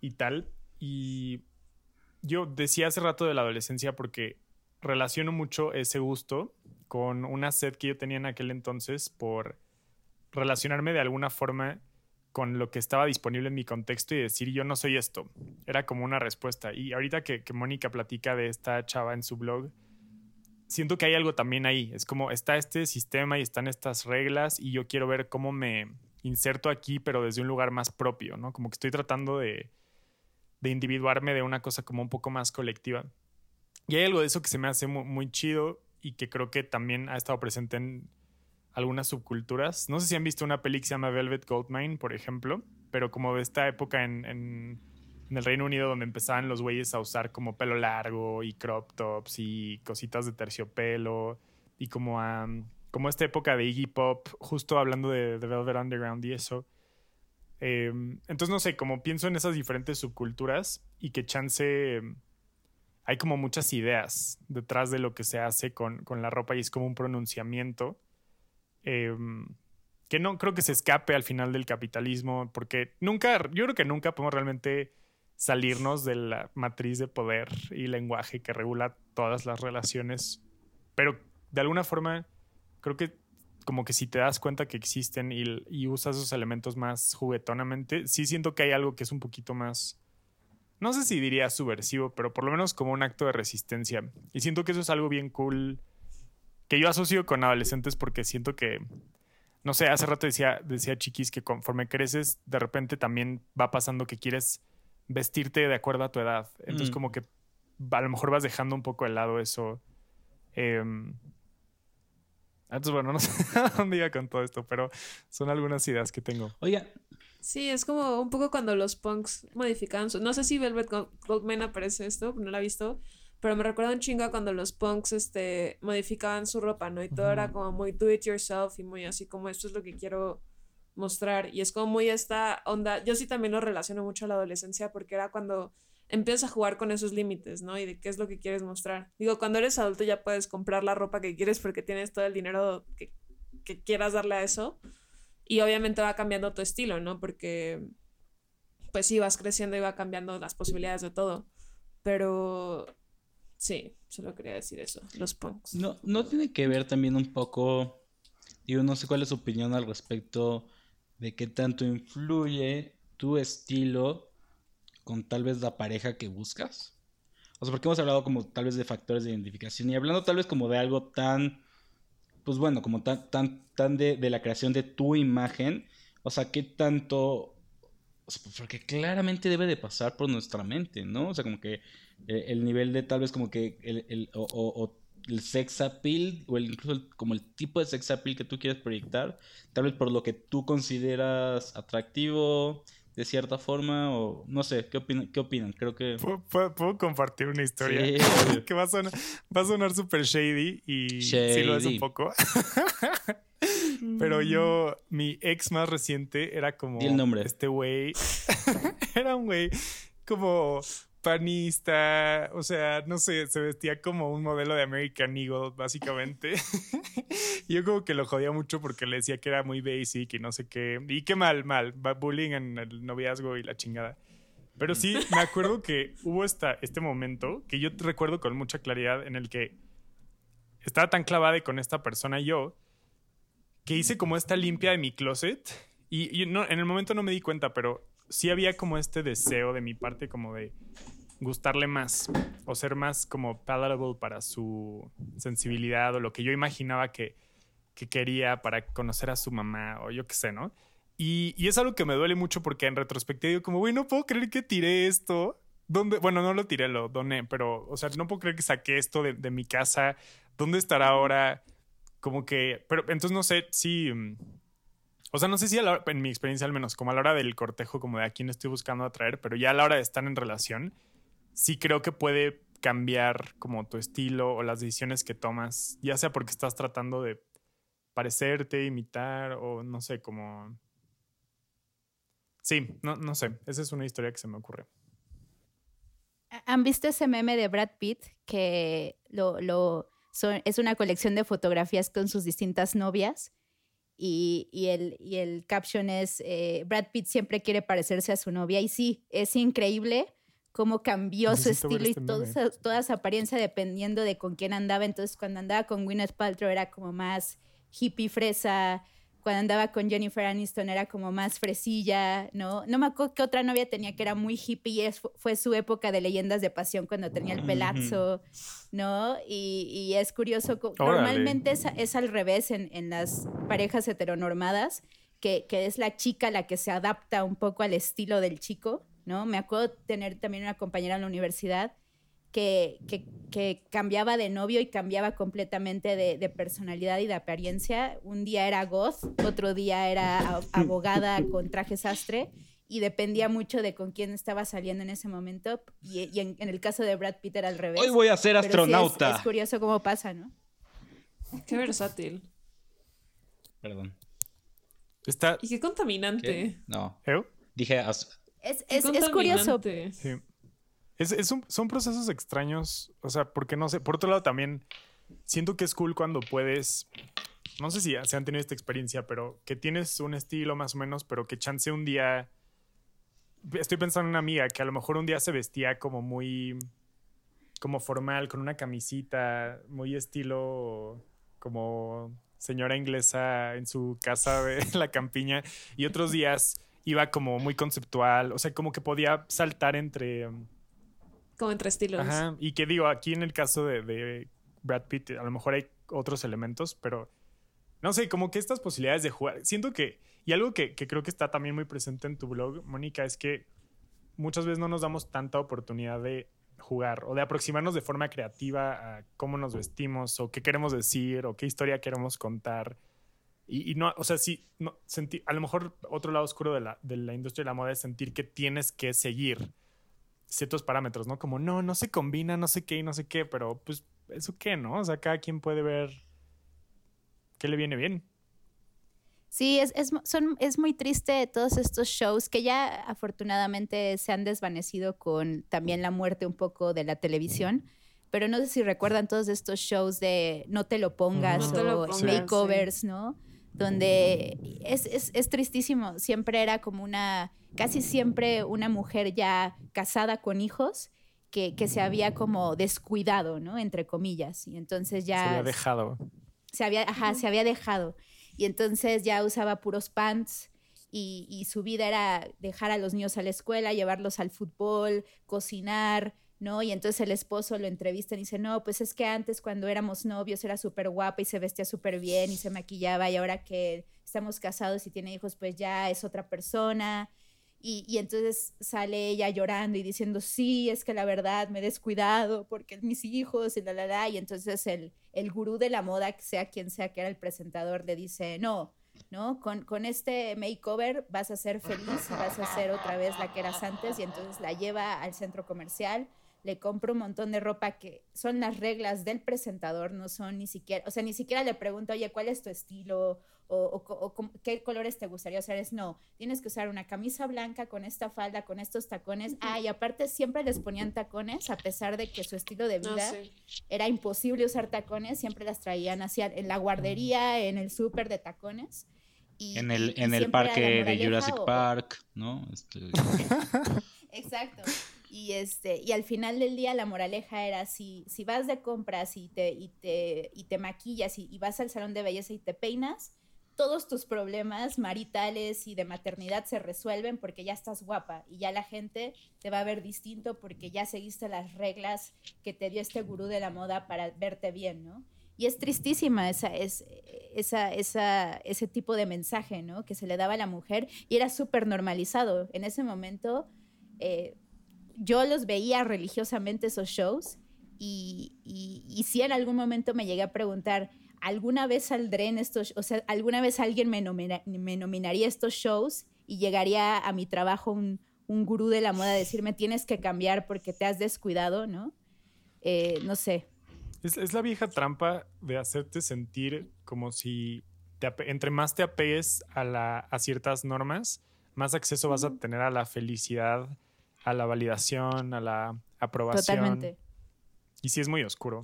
y tal. Y yo decía hace rato de la adolescencia porque relaciono mucho ese gusto con una sed que yo tenía en aquel entonces por relacionarme de alguna forma con lo que estaba disponible en mi contexto y decir yo no soy esto. Era como una respuesta. Y ahorita que, que Mónica platica de esta chava en su blog, siento que hay algo también ahí. Es como está este sistema y están estas reglas y yo quiero ver cómo me inserto aquí, pero desde un lugar más propio, ¿no? Como que estoy tratando de, de individuarme de una cosa como un poco más colectiva. Y hay algo de eso que se me hace muy, chido y que creo que también ha estado presente en algunas subculturas. No sé si han visto una peli que se llama Velvet Goldmine, por ejemplo, pero como de esta época en, en, el Reino Unido donde empezaban los güeyes a usar como pelo largo y crop tops y cositas de terciopelo y como a, como esta época de Iggy Pop, justo hablando de, de Velvet Underground y eso Em, entonces, no sé, como pienso en esas diferentes subculturas y que chance em, hay como muchas ideas detrás de lo que se hace con, la ropa y es como un pronunciamiento. Em, que no creo que se escape al final del capitalismo, porque nunca, yo creo que nunca podemos realmente salirnos de la matriz de poder y lenguaje que regula todas las relaciones, pero de alguna forma creo que como que si te das cuenta que existen y, usas esos elementos más juguetonamente, sí siento que hay algo que es un poquito más, no sé si diría subversivo, pero por lo menos como un acto de resistencia. Y siento que eso es algo bien cool que yo asocio con adolescentes porque siento que, no sé, hace rato decía, decía Chiquis que conforme creces, de repente también va pasando que quieres vestirte de acuerdo a tu edad. Entonces, mm. como que a lo mejor vas dejando un poco de lado eso. Em, entonces, bueno, no sé a dónde iba con todo esto, pero son algunas ideas que tengo. Oiga. Sí, es como un poco cuando los punks modificaban su... No sé si Velvet Goldman aparece esto, no la he visto, pero me recuerda un chingo cuando los punks este, modificaban su ropa, ¿no? Y todo era como muy do it yourself y muy así como esto es lo que quiero mostrar. Y es como muy esta onda. Yo sí también lo relaciono mucho a la adolescencia porque era cuando empiezas a jugar con esos límites, ¿no? Y de qué es lo que quieres mostrar. Digo, cuando eres adulto ya puedes comprar la ropa que quieres porque tienes todo el dinero que, quieras darle a eso. Y obviamente va cambiando tu estilo, ¿no? Porque pues sí, vas creciendo y va cambiando las posibilidades de todo. Pero sí, solo quería decir eso, los punks. No, no tiene que ver también un poco, digo, no sé cuál es su opinión al respecto de qué tanto influye tu estilo con tal vez la pareja que buscas. O sea, porque hemos hablado como tal vez de factores de identificación y hablando tal vez como de algo tan, pues bueno, como tan, tan, tan de, la creación de tu imagen. O sea, qué tanto... porque claramente debe de pasar por nuestra mente, ¿no? O sea, como que eh, el nivel de tal vez como que el, el o, el sex appeal o incluso como el tipo de sex appeal que tú quieres proyectar, tal vez por lo que tú consideras atractivo de cierta forma o no sé, ¿qué, opinan? ¿Qué opinan? Creo que... ¿Puedo, compartir una historia que va a sonar, va a sonar super shady y sí lo es un poco. Pero yo, mi ex más reciente era como... el nombre. Este güey. era un güey como panista, o sea, no sé, se vestía como un modelo de American Eagle, básicamente. y yo como que lo jodía mucho porque le decía que era muy basic y no sé qué. Y qué mal, mal, bullying en el noviazgo y la chingada. Pero sí, me acuerdo que hubo esta, este momento que yo recuerdo con mucha claridad en el que estaba tan clavada con esta persona yo que hice como esta limpia de mi closet y, no, en el momento no me di cuenta, pero sí había como este deseo de mi parte como de gustarle más o ser más como palatable para su sensibilidad o lo que yo imaginaba que, quería para conocer a su mamá o yo qué sé, ¿no? Y, y, es algo que me duele mucho porque en retrospectiva digo como, güey, no puedo creer que tiré esto. ¿Dónde? Bueno, no lo tiré, lo doné, pero, o sea, no puedo creer que saqué esto de, de mi casa. ¿Dónde estará ahora? Como que, pero entonces no sé si mm, o sea, no sé si a la en mi experiencia al menos, como a la hora del cortejo, como de a quién estoy buscando atraer, pero ya a la hora de estar en relación, sí creo que puede cambiar como tu estilo o las decisiones que tomas, ya sea porque estás tratando de parecerte, imitar o no sé, como... Sí, no, no sé, esa es una historia que se me ocurre. ¿Han visto ese meme de Brad Pitt que lo, lo es una colección de fotografías con sus distintas novias? Y, y, el, y el caption es, eh, Brad Pitt siempre quiere parecerse a su novia. Y sí, es increíble cómo cambió su estilo y toda, toda su apariencia dependiendo de con quién andaba. Entonces, cuando andaba con Gwyneth Paltrow era como más hippie fresa, cuando andaba con Jennifer Aniston era como más fresilla, ¿no? No me acuerdo qué otra novia tenía que era muy hippie y fue su época de leyendas de pasión cuando tenía el pelazo, ¿no? Y, es curioso, normalmente es, al revés en, las parejas heteronormadas, que, que es la chica la que se adapta un poco al estilo del chico, ¿no? Me acuerdo tener también una compañera en la universidad que, que, cambiaba de novio y cambiaba completamente de, personalidad y de apariencia. Un día era goth, otro día era abogada con traje sastre y dependía mucho de con quién estaba saliendo en ese momento. Y, en, el caso de Brad Pitt era al revés. Hoy voy a ser astronauta. es, curioso cómo pasa, ¿no? Qué versátil. Perdón. Está... Y qué contaminante. No. Dije... Es, es, es, curioso. Sí. Es, son procesos extraños, o sea, porque no sé, por otro lado también siento que es cool cuando puedes no sé si se han tenido esta experiencia, pero que tienes un estilo más o menos, pero que chance un día... Estoy pensando en una amiga que a lo mejor un día se vestía como muy como formal, con una camisita, muy estilo como señora inglesa en su casa de la campiña, y otros días iba como muy conceptual, o sea, como que podía saltar entre... Como entre estilos. Ajá, y que digo, aquí en el caso de, Brad Pitt, a lo mejor hay otros elementos, pero no sé, como que estas posibilidades de jugar, siento que, y algo que, que creo que está también muy presente en tu blog, Mónica, es que muchas veces no nos damos tanta oportunidad de jugar o de aproximarnos de forma creativa a cómo nos vestimos o qué queremos decir o qué historia queremos contar. Y, no, o sea, sí, no, a lo mejor otro lado oscuro de la, de la industria de la moda es sentir que tienes que seguir ciertos parámetros, ¿no? Como, no, no se combina, no sé qué y no sé qué, pero pues, ¿eso qué, no? O sea, cada quien puede ver qué le viene bien. Sí, es, es, son, es muy triste todos estos shows que ya afortunadamente se han desvanecido con también la muerte un poco de la televisión. Pero no sé si recuerdan todos estos shows de no te lo pongas o makeovers, ¿no? Donde es, es, es, tristísimo. Siempre era como una, casi siempre una mujer ya casada con hijos que, que se había como descuidado, ¿no? Entre comillas. Y entonces ya... Se había dejado. Se había, ajá, se había dejado. Y entonces ya usaba puros pants y, su vida era dejar a los niños a la escuela, llevarlos al fútbol, cocinar, ¿no? Y entonces el esposo lo entrevista y dice, no, pues es que antes cuando éramos novios era súper guapa y se vestía súper bien y se maquillaba y ahora que estamos casados y tiene hijos, pues ya es otra persona. Y, entonces sale ella llorando y diciendo, sí, es que la verdad me he descuidado porque mis hijos y la, la, la. Y entonces el, el gurú de la moda, sea quien sea que era el presentador, le dice, no, ¿no? Con, con este makeover vas a ser feliz, vas a ser otra vez la que eras antes. Y entonces la lleva al centro comercial le compro un montón de ropa que son las reglas del presentador, no son ni siquiera, o sea, ni siquiera le pregunto, oye, ¿cuál es tu estilo? O, qué colores te gustaría usar. Es no, tienes que usar una camisa blanca con esta falda, con estos tacones. Ah, y aparte siempre les ponían tacones, a pesar de que su estilo de ah, vida era imposible usar tacones, siempre las traían hacia en la guardería, en el súper de tacones. Y, en el, en el parque de Jurassic Park, ¿no? Este... Exacto. Y, este, y al final del día la moraleja era, si, si vas de compras y te, y te, y te maquillas y, vas al salón de belleza y te peinas, todos tus problemas maritales y de maternidad se resuelven porque ya estás guapa y ya la gente te va a ver distinto porque ya seguiste las reglas que te dio este gurú de la moda para verte bien, ¿no? Y es tristísima esa, es, esa, esa, ese tipo de mensaje, ¿no? Que se le daba a la mujer y era súper normalizado. En ese momento, eh, yo los veía religiosamente esos shows y, y, si en algún momento me llegué a preguntar, ¿alguna vez saldré en estos, o sea, alguna vez alguien me, me nominaría estos shows y llegaría a mi trabajo un, un, gurú de la moda a decirme tienes que cambiar porque te has descuidado, ¿no? Eh, no sé. Es, la vieja trampa de hacerte sentir como si entre más te apegues a, la, a ciertas normas, más acceso vas a tener a la felicidad a la validación, a la aprobación. Totalmente. Y sí es muy oscuro.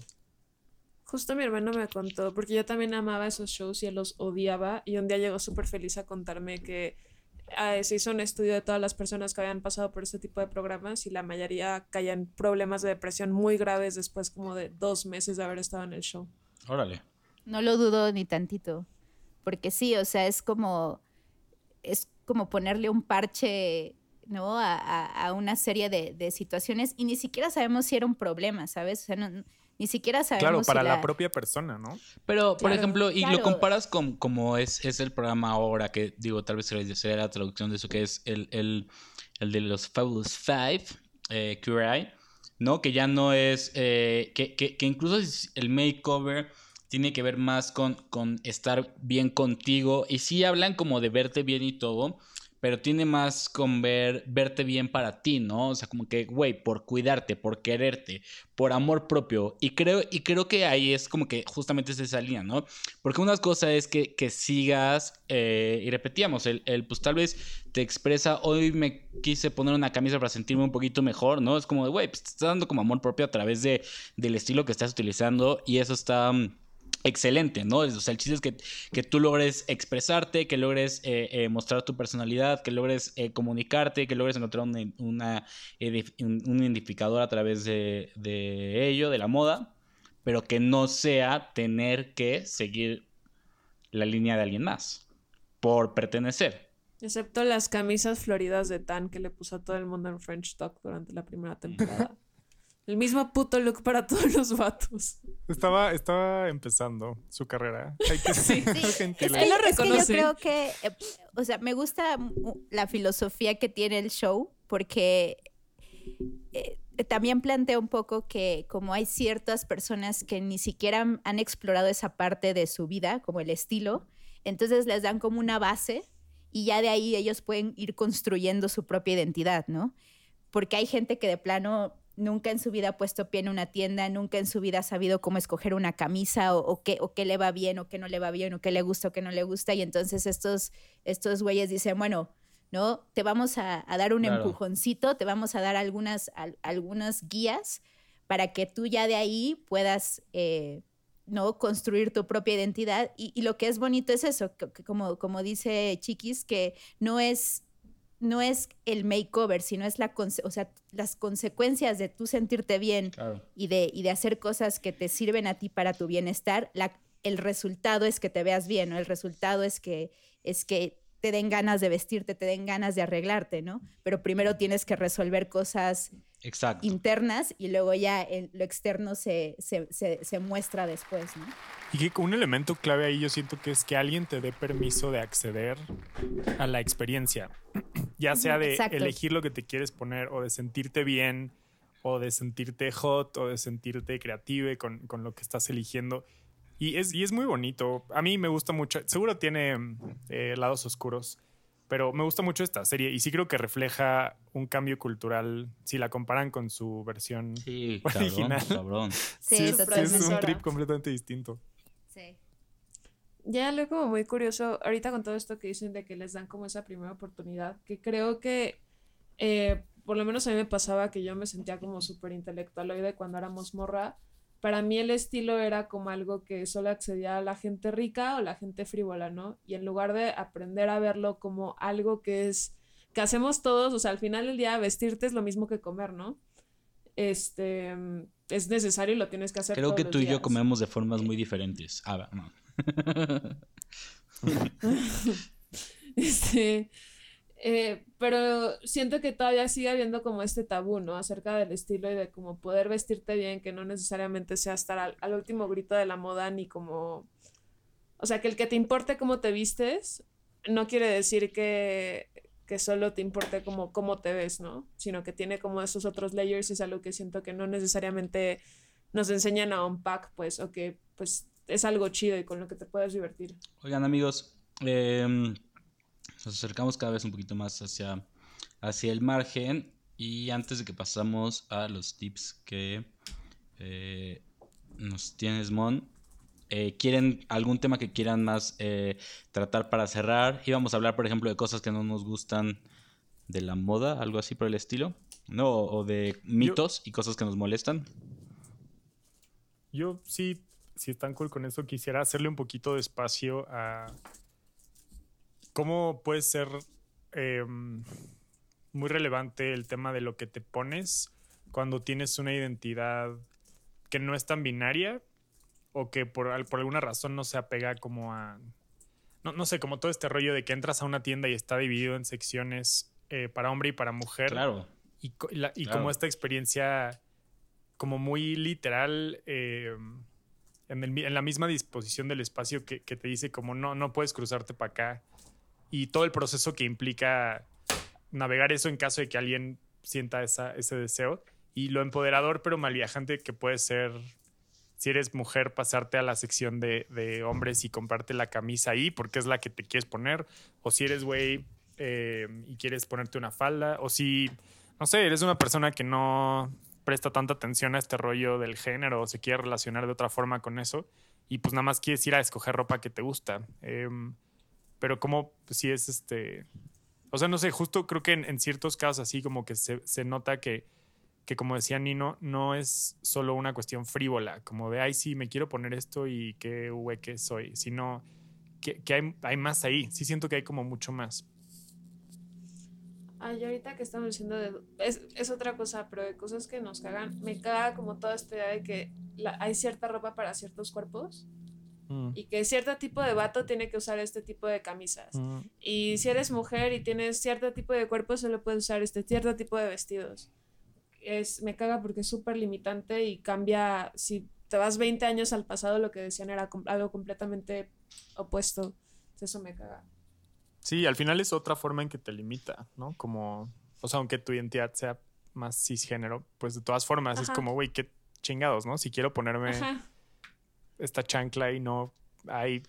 Justo mi hermano me contó, porque yo también amaba esos shows y él los odiaba, y un día llegó súper feliz a contarme que ah, se hizo un estudio de todas las personas que habían pasado por este tipo de programas y la mayoría caían problemas de depresión muy graves después como de dos meses de haber estado en el show. Órale. No lo dudo ni tantito, porque sí, o sea, es como, es como ponerle un parche ¿no? A, una serie de, situaciones y ni siquiera sabemos si era un problema, ¿sabes? O sea, ni siquiera sabemos. Claro, para la... propia persona, ¿no? Pero, por ejemplo, y lo comparas con como es, es el programa ahora, que digo, tal vez sería la traducción de eso, que es el, el, el de los Fabulous Five, eh, ¿no? Que ya no es, eh, que, que, que, incluso el makeover tiene que ver más con, con estar bien contigo y sí hablan como de verte bien y todo, pero tiene más con ver, verte bien para ti, ¿no? O sea, como que, güey, por cuidarte, por quererte, por amor propio. Y creo, y creo que ahí es como que justamente es esa línea, ¿no? Porque una cosa es que, que sigas, eh, y repetíamos, el, el, pues tal vez te expresa, hoy me quise poner una camisa para sentirme un poquito mejor, ¿no? Es como güey, pues te estás dando como amor propio a través de, del estilo que estás utilizando y eso está... excelente, ¿no? O sea, el chiste es que, que tú logres expresarte, que logres eh, eh, mostrar tu personalidad, que logres eh, comunicarte, que logres encontrar una, una un identificador a través de, de, ello, de la moda, pero que no sea tener que seguir la línea de alguien más por pertenecer. Excepto las camisas floridas de Tan que le puso a todo el mundo en French Talk durante la primera temporada. El mismo puto look para todos los vatos. Estaba, estaba empezando su carrera. Hay que sí. Es, que, yo creo que, eh, o sea, me gusta la filosofía que tiene el show porque eh, también plantea un poco que como hay ciertas personas que ni siquiera han explorado esa parte de su vida, como el estilo, entonces les dan como una base y ya de ahí ellos pueden ir construyendo su propia identidad, ¿no? Porque hay gente que de plano nunca en su vida ha puesto pie en una tienda, nunca en su vida ha sabido cómo escoger una camisa o, qué, o qué le va bien o qué no le va bien o qué le gusta o qué no le gusta. Y entonces estos, estos güeyes dicen, bueno, ¿no? Te vamos a, dar un empujoncito, te vamos a dar algunas, algunas guías para que tú ya de ahí puedas, eh, ¿no? Construir tu propia identidad. Y, lo que es bonito es eso, como, como dice Chiquis, que no es no es el makeover, sino es la, o sea, las consecuencias de tú sentirte bien y, de, y de hacer cosas que te sirven a ti para tu bienestar, la, el resultado es que te veas bien, ¿no? El resultado es que, es que te den ganas de vestirte, te den ganas de arreglarte, ¿no? Pero primero tienes que resolver cosas internas y luego ya lo externo se, se, muestra después, ¿no? Y que un elemento clave ahí yo siento que es que alguien te dé permiso de acceder a la experiencia, ya sea de elegir lo que te quieres poner o de sentirte bien o de sentirte hot o de sentirte creative con, con lo que estás eligiendo y es, y es muy bonito. A mí me gusta mucho. Seguro tiene eh, lados oscuros, pero me gusta mucho esta serie. Y sí creo que refleja un cambio cultural si la comparan con su versión original. Cabrón, Sí, sí, es, un trip completamente distinto. Sí. Ya lo como muy curioso, ahorita con todo esto que dicen de que les dan como esa primera oportunidad, que creo que eh, por lo menos a mí me pasaba que yo me sentía como súper intelectual hoy de cuando éramos morra para mí el estilo era como algo que solo accedía a la gente rica o la gente frívola, ¿no? Y en lugar de aprender a verlo como algo que es, que hacemos todos, o sea, al final del día vestirte es lo mismo que comer, ¿no? Este, es necesario y lo tienes que hacer. Creo que tú y yo comemos de formas muy diferentes. Ah, no. este, eh, pero siento que todavía sigue habiendo como este tabú, ¿no? Acerca del estilo y de cómo poder vestirte bien, que no necesariamente sea estar al, último grito de la moda, ni como... O sea, que el que te importe cómo te vistes, no quiere decir que, que solo te importe como cómo te ves, ¿no? Sino que tiene como esos otros layers y es algo que siento que no necesariamente nos enseñan a unpack, pues, o que pues es algo chido y con lo que te puedes divertir. Oigan amigos, eh, nos acercamos cada vez un poquito más hacia, hacia el margen y antes de que pasamos a los tips que eh, nos tienes, Mon, eh, ¿quieren algún tema que quieran más eh, tratar para cerrar? Íbamos a hablar, por ejemplo, de cosas que no nos gustan de la moda, algo así por el estilo, ¿no? O, de mitos y cosas que nos molestan. Yo sí, si están cool con eso, quisiera hacerle un poquito de espacio a ¿Cómo puede ser em, muy relevante el tema de lo que te pones cuando tienes una identidad que no es tan binaria o que por, por alguna razón no se apega como a... No, no, sé, como todo este rollo de que entras a una tienda y está dividido en secciones eh, para hombre y para mujer. Claro. Y, y como esta experiencia como muy literal em, en, la misma disposición del espacio que, que, te dice como no, no puedes cruzarte para acá y todo el proceso que implica navegar eso en caso de que alguien sienta esa, ese deseo. Y lo empoderador pero malviajante que puede ser si eres mujer pasarte a la sección de, de, hombres y comprarte la camisa ahí porque es la que te quieres poner. O si eres güey eh, y quieres ponerte una falda. O si no sé eres una persona que no presta tanta atención a este rollo del género o se quiere relacionar de otra forma con eso y pues nada más quieres ir a escoger ropa que te gusta. Eh, pero como si es este, o sea, no sé, justo creo que en, ciertos casos así como que se, se, nota que que como decía Nino, no es solo una cuestión frívola, como de, ay, sí, me quiero poner esto y qué hueque soy, sino que, hay, hay, más ahí. Sí siento que hay como mucho más. Ay, ahorita que estamos diciendo de... Es, es, otra cosa, pero de cosas que nos cagan. Me caga como toda esta idea de que hay cierta ropa para ciertos cuerpos. Mm. Y que cierto tipo de vato tiene que usar este tipo de camisas. Mm. Y si eres mujer y tienes cierto tipo de cuerpo, solo puedes usar este cierto tipo de vestidos. Es, me caga porque es súper limitante y cambia. Si te vas 20 años al pasado, lo que decían era algo completamente opuesto. Eso me caga. Sí, al final es otra forma en que te limita, ¿no? Como, o sea, aunque tu identidad sea más cisgénero, pues de todas formas es como, güey, qué chingados, ¿no? Si quiero ponerme esta chancla y no hay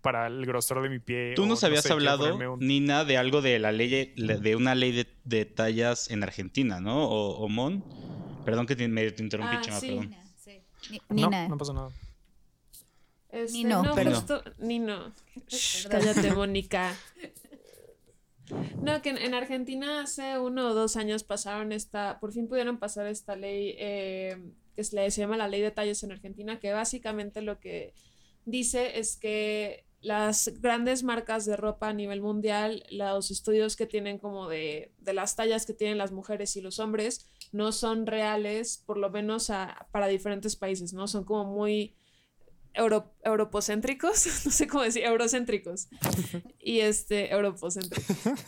para el grosor de mi pie. Tú nos habías hablado, Nina, de algo de la ley, de una ley de, tallas en Argentina, ¿no? O, Mon. Perdón que me interrumpí, ah, perdón. Nina. No, no pasa nada. Este, Nino, no, justo, Nino. Cállate, Mónica. No, que en, Argentina hace uno o dos años pasaron esta, por fin pudieron pasar esta ley eh, que se, llama la ley de talles en Argentina, que básicamente lo que dice es que las grandes marcas de ropa a nivel mundial, los estudios que tienen como de, de las tallas que tienen las mujeres y los hombres, no son reales, por lo menos para diferentes países, ¿no? Son como muy euro, europocéntricos, no sé cómo decir, eurocéntricos. y este, europocéntricos.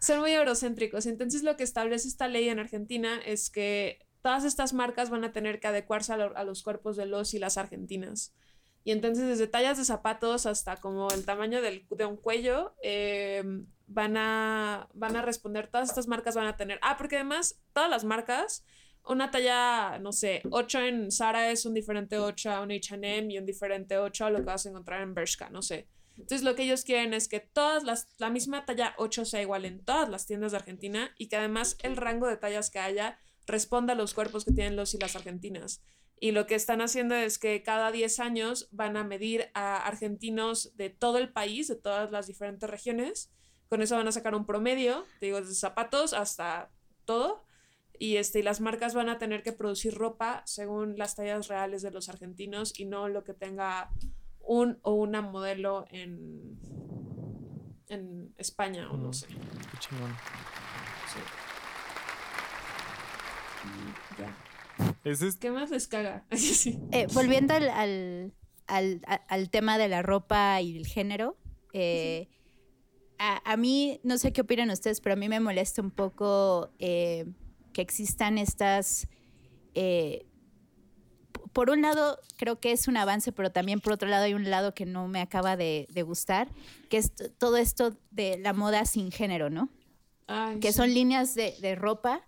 Son muy eurocéntricos. Entonces lo que establece esta ley en Argentina es que todas estas marcas van a tener que adecuarse a, los cuerpos de los y las argentinas. Y entonces desde tallas de zapatos hasta como el tamaño del, de un cuello, em, van, a, van a responder, todas estas marcas van a tener... Ah, porque además todas las marcas una talla, no sé, 8 en Zara es un diferente 8 a un HM y un diferente 8 a lo que vas a encontrar en Bershka, no sé. Entonces lo que ellos quieren es que todas las, la misma talla 8 sea igual en todas las tiendas de Argentina y que además el rango de tallas que haya responda a los cuerpos que tienen los y las argentinas. Y lo que están haciendo es que cada 10 años van a medir a argentinos de todo el país, de todas las diferentes regiones. Con eso van a sacar un promedio, digo, desde zapatos hasta todo y este, las marcas van a tener que producir ropa según las tallas reales de los argentinos y no lo que tenga un o una modelo en, en España o no sé. Qué chingón. ¿Qué más les caga? Eh, volviendo al, al, tema de la ropa y el género, eh, a, a, mí, no sé qué opinan ustedes, pero a mí me molesta un poco eh, que existan estas... Eh, por un lado, creo que es un avance, pero también por otro lado hay un lado que no me acaba de, gustar, que es todo esto de la moda sin género, ¿no? que son líneas de, ropa,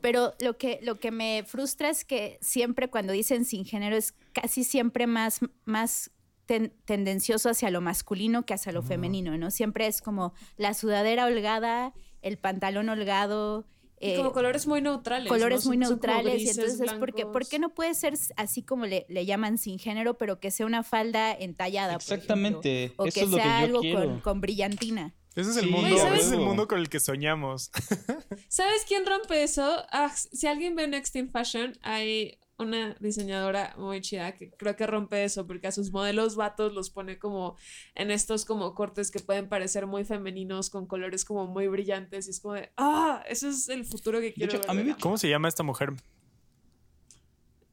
pero lo que, lo que me frustra es que siempre cuando dicen sin género es casi siempre más, más tendencioso hacia lo masculino que hacia lo femenino, ¿no? Siempre es como la sudadera holgada, el pantalón holgado, como eh, colores muy neutrales. Colores muy neutrales. y entonces es porque, ¿por qué no puede ser así como le, llaman sin género, pero que sea una falda entallada? Exactamente. o que sea algo Con, brillantina. Ese es el mundo, ese es el mundo con el que soñamos. ¿Sabes quién rompe eso? Ah, si alguien ve Next in Fashion, hay una diseñadora muy chida que creo que rompe eso porque a sus modelos vatos los pone como en estos como cortes que pueden parecer muy femeninos con colores como muy brillantes y es como de, ah, eso es el futuro que quiero ver. ¿Cómo se llama esta mujer?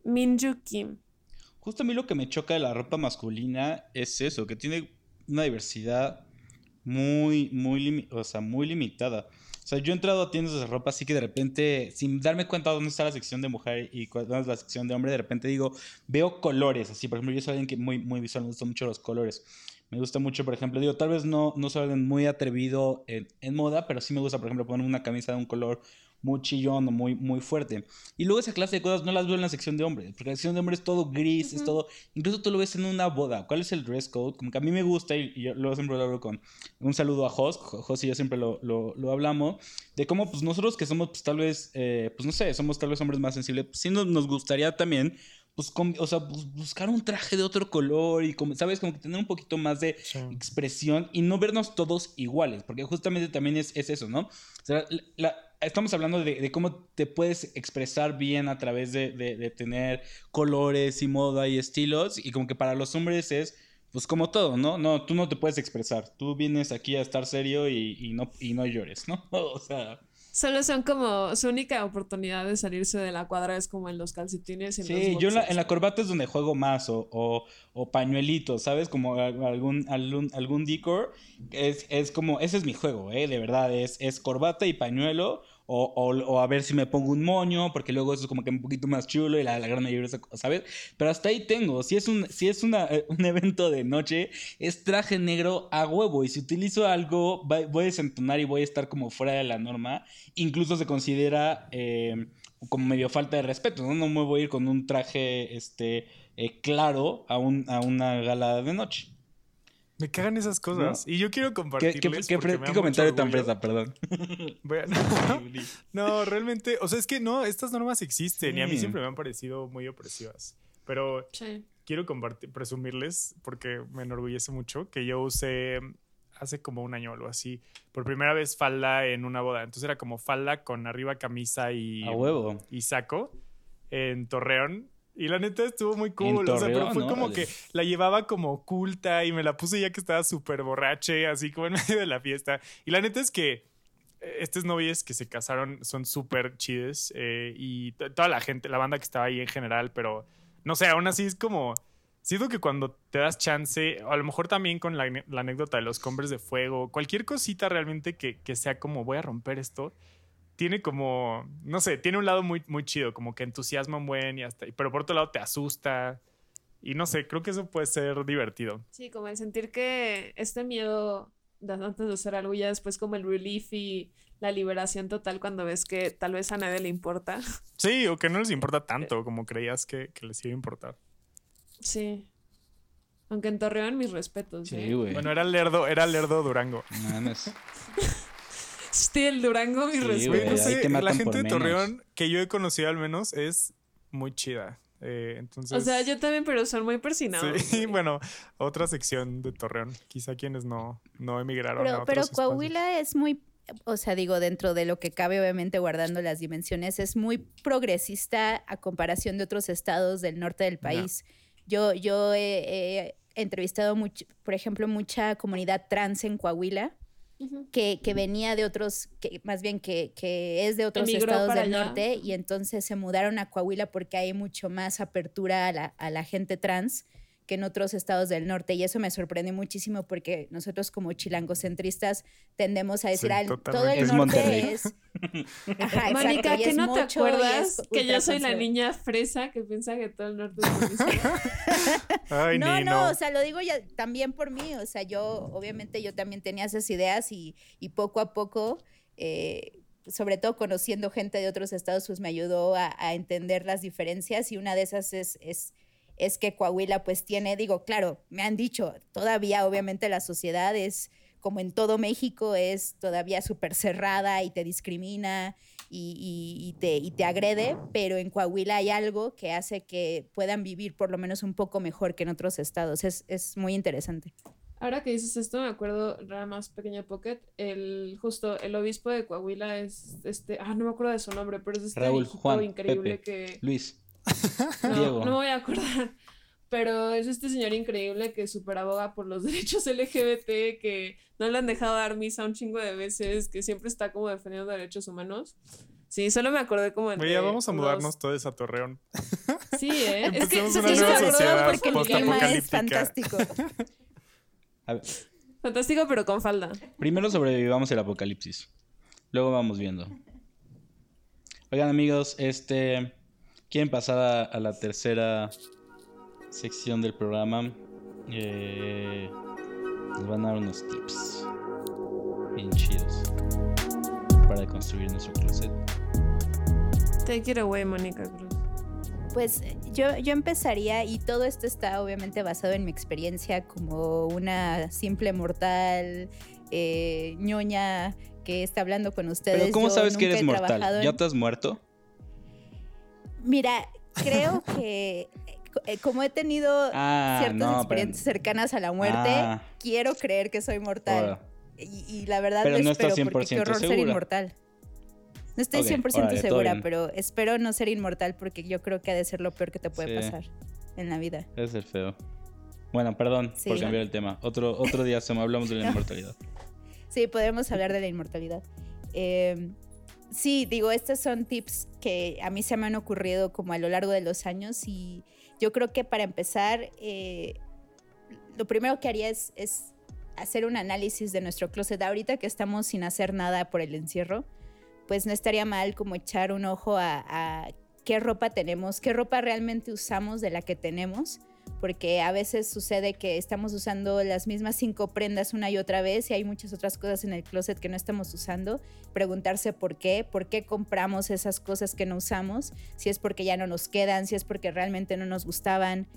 Minju Kim. Justo a mí lo que me choca de la ropa masculina es eso, que tiene una diversidad muy, muy, o sea, muy limitada. O sea, yo he entrado a tiendas de ropa así que de repente, sin darme cuenta dónde está la sección de mujer y dónde es la sección de hombre, de repente digo, veo colores. Así, por ejemplo, yo soy alguien que muy, muy visual, me gustan mucho los colores. Me gusta mucho, por ejemplo, digo, tal vez no, no soy alguien muy atrevido en, en moda, pero sí me gusta, por ejemplo, poner una camisa de un color muy chillón o muy, muy fuerte. Y luego esa clase de cosas no las veo en la sección de hombres, porque la sección de hombres es todo gris, es todo, incluso tú lo ves en una boda. ¿Cuál es el dress code? Como que a mí me gusta y, yo luego siempre lo hablo con un saludo a Jos, Jos y yo siempre lo, lo, lo hablamos, de cómo pues nosotros que somos pues tal vez, eh, pues no sé, somos tal vez hombres más sensibles, pues sí nos, nos gustaría también pues, o sea, buscar un traje de otro color y, como, ¿sabes? Como que tener un poquito más de expresión y no vernos todos iguales, porque justamente también es, eso, ¿no? O sea, estamos hablando de, cómo te puedes expresar bien a través de, tener colores y moda y estilos, y como que para los hombres es pues como todo, ¿no? No, tú no te puedes expresar. Tú vienes aquí a estar serio y, no, y no llores, ¿no? o sea. Solo son como su única oportunidad de salirse de la cuadra es como en los calcetines. sí, yo en la, corbata es donde juego más o, o, pañuelitos, ¿sabes? Como algún, algún, algún decor. Es, es como, ese es mi juego, ¿eh? De verdad, es, es corbata y pañuelo o, o, a ver si me pongo un moño, porque luego eso es como que un poquito más chulo y la, gran mayoría, ¿sabes? Pero hasta ahí tengo. Si es, un, si es una, eh, un evento de noche, es traje negro a huevo. Y si utilizo algo, voy a desentonar y voy a estar como fuera de la norma. Incluso se considera eh, como medio falta de respeto, ¿no? No me voy a ir con un traje este, eh, claro a, un, a una gala de noche. Me cagan esas cosas. Y yo quiero compartirles. ¿Qué, comentario tan fresa, perdón? no, realmente, o sea, es que no, estas normas existen y a mí siempre me han parecido muy opresivas. Pero quiero compartir, presumirles, porque me enorgullece mucho, que yo usé hace como un año o algo así, por primera vez falda en una boda. Entonces era como falda con arriba camisa y, huevo. y saco en Torreón y la neta estuvo muy cool. O sea, pero fue como que la llevaba como oculta y me la puse ya que estaba súper borrache, así como en medio de la fiesta. Y la neta es que eh, estos novios que se casaron son súper chides eh, y toda la gente, la banda que estaba ahí en general, pero no sé, aún así es como. Siento que cuando te das chance, o a lo mejor también con la, anécdota de los combres de fuego, cualquier cosita realmente que, que sea como voy a romper esto, tiene como, no sé, tiene un lado muy, muy chido, como que entusiasma un buen y hasta, pero por otro lado te asusta. Y no sé, creo que eso puede ser divertido. Sí, como el sentir que este miedo antes de hacer algo ya después como el relief y la liberación total cuando ves que tal vez a nadie le importa. Sí, o que no les importa tanto como creías que, les iba a importar. Sí. Aunque en Torreón mis respetos. Sí, ¿eh? güey. Bueno, era Lerdo, era Lerdo Durango. el Durango, mi respeto. la gente de Torreón, que yo he conocido al menos, es muy chida. Eh, entonces... O sea, yo también, pero son muy persinados. Sí, bueno, otra sección de Torreón. Quizá quienes no, no emigraron pero, a otros Pero Coahuila es muy, o sea, digo, dentro de lo que cabe, obviamente guardando las dimensiones, es muy progresista a comparación de otros estados del norte del país. Yo, yo he, entrevistado, mucho, por ejemplo, mucha comunidad trans en Coahuila que, que, venía de otros, que, más bien que, que es de otros estados del norte y entonces se mudaron a Coahuila porque hay mucho más apertura a la, a la gente trans que en otros estados del norte. Y eso me sorprende muchísimo porque nosotros como chilangocentristas tendemos a decir, todo el norte es... Ajá, Mónica, ¿que no te acuerdas que yo soy la niña fresa que piensa que todo el norte es Ay, no, no, o sea, lo digo ya también por mí. O sea, yo, obviamente, yo también tenía esas ideas y, y poco a poco... Eh, sobre todo conociendo gente de otros estados, pues me ayudó a, a entender las diferencias y una de esas es, es es que Coahuila pues tiene, digo, claro, me han dicho, todavía obviamente la sociedad es como en todo México, es todavía súper cerrada y te discrimina y, te, y te agrede, pero en Coahuila hay algo que hace que puedan vivir por lo menos un poco mejor que en otros estados. Es, muy interesante. Ahora que dices esto, me acuerdo, nada más pequeña pocket, el justo el obispo de Coahuila es este, ah, no me acuerdo de su nombre, pero es este Raúl, Juan, increíble que Luis. No, no voy a acordar. Pero es este señor increíble que super aboga por los derechos LGBT, que no le han dejado dar misa un chingo de veces, que siempre está como defendiendo derechos humanos. Sí, solo me acordé como de. ya vamos a mudarnos todos a Torreón. Sí, ¿eh? es que sociedad porque el clima es fantástico. Fantástico, pero con falda. Primero sobrevivamos el apocalipsis. Luego vamos viendo. Oigan, amigos, este. ¿Quieren pasar a, la tercera sección del programa? Eh, nos van a dar unos tips bien chidos para construir nuestro closet. Take it away, Mónica Cruz. Pues yo, yo empezaría, y todo esto está obviamente basado en mi experiencia como una simple mortal eh, ñoña que está hablando con ustedes. ¿Pero cómo sabes que eres mortal? ¿Ya te has muerto? Mira, creo que eh, como he tenido Ah, ciertas no, experiencias pero- cercanas a la muerte, Ah. quiero creer que soy mortal. Y, y la verdad Pero lo no espero porque qué 100% horror ser inmortal. No estoy Ok, 100% órale, todo segura, pero espero no ser inmortal porque yo creo que ha de ser lo peor que te puede Sí. pasar en la vida. Es el feo. Bueno, perdón Sí. por cambiar el tema. Otro, otro día se hablamos de la inmortalidad. Sí, podemos hablar de la inmortalidad. Eh, sí, digo, estos son tips que a mí se me han ocurrido como a lo largo de los años y yo creo que para empezar, eh, lo primero que haría es, hacer un análisis de nuestro closet. Ahorita que estamos sin hacer nada por el encierro, pues no estaría mal como echar un ojo a qué ropa tenemos, qué ropa realmente usamos de la que tenemos porque a veces sucede que estamos usando las mismas cinco prendas una y otra vez y hay muchas otras cosas en el closet que no estamos usando. Preguntarse por qué, por qué compramos esas cosas que no usamos, si es porque ya no nos quedan, si es porque realmente no nos gustaban.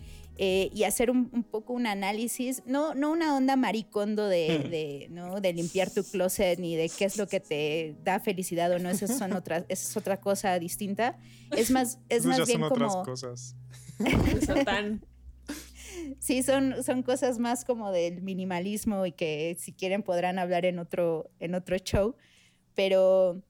eh, y hacer un, un poco un análisis, no, no una onda maricondo de, de, ¿no? de limpiar tu closet ni de qué es lo que te da felicidad o no, esas son otras, esa es otra cosa distinta. Es más, es Esas más ya bien son otras como... cosas. Satán. Sí, son, son cosas más como del minimalismo y que si quieren podrán hablar en otro, en otro show, pero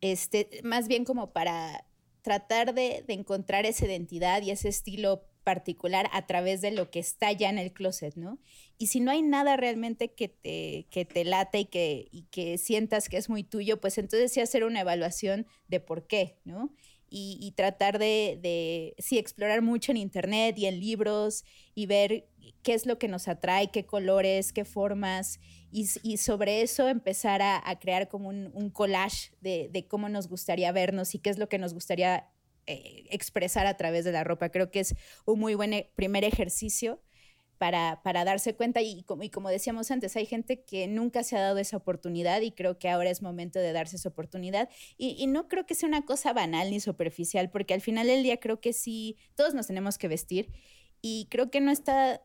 este, más bien como para tratar de, de encontrar esa identidad y ese estilo particular a través de lo que está ya en el closet, ¿no? Y si no hay nada realmente que te, que te late y que, y que sientas que es muy tuyo, pues entonces sí hacer una evaluación de por qué, ¿no? Y, tratar de, de, explorar mucho en internet y en libros y ver qué es lo que nos atrae, qué colores, qué formas, y, sobre eso empezar a, crear como un, collage de, cómo nos gustaría vernos y qué es lo que nos gustaría eh, expresar a través de la ropa. Creo que es un muy buen e primer ejercicio para, para, darse cuenta y como, y como decíamos antes, hay gente que nunca se ha dado esa oportunidad y creo que ahora es momento de darse esa oportunidad y, no creo que sea una cosa banal ni superficial porque al final del día creo que sí, todos nos tenemos que vestir y creo que no está,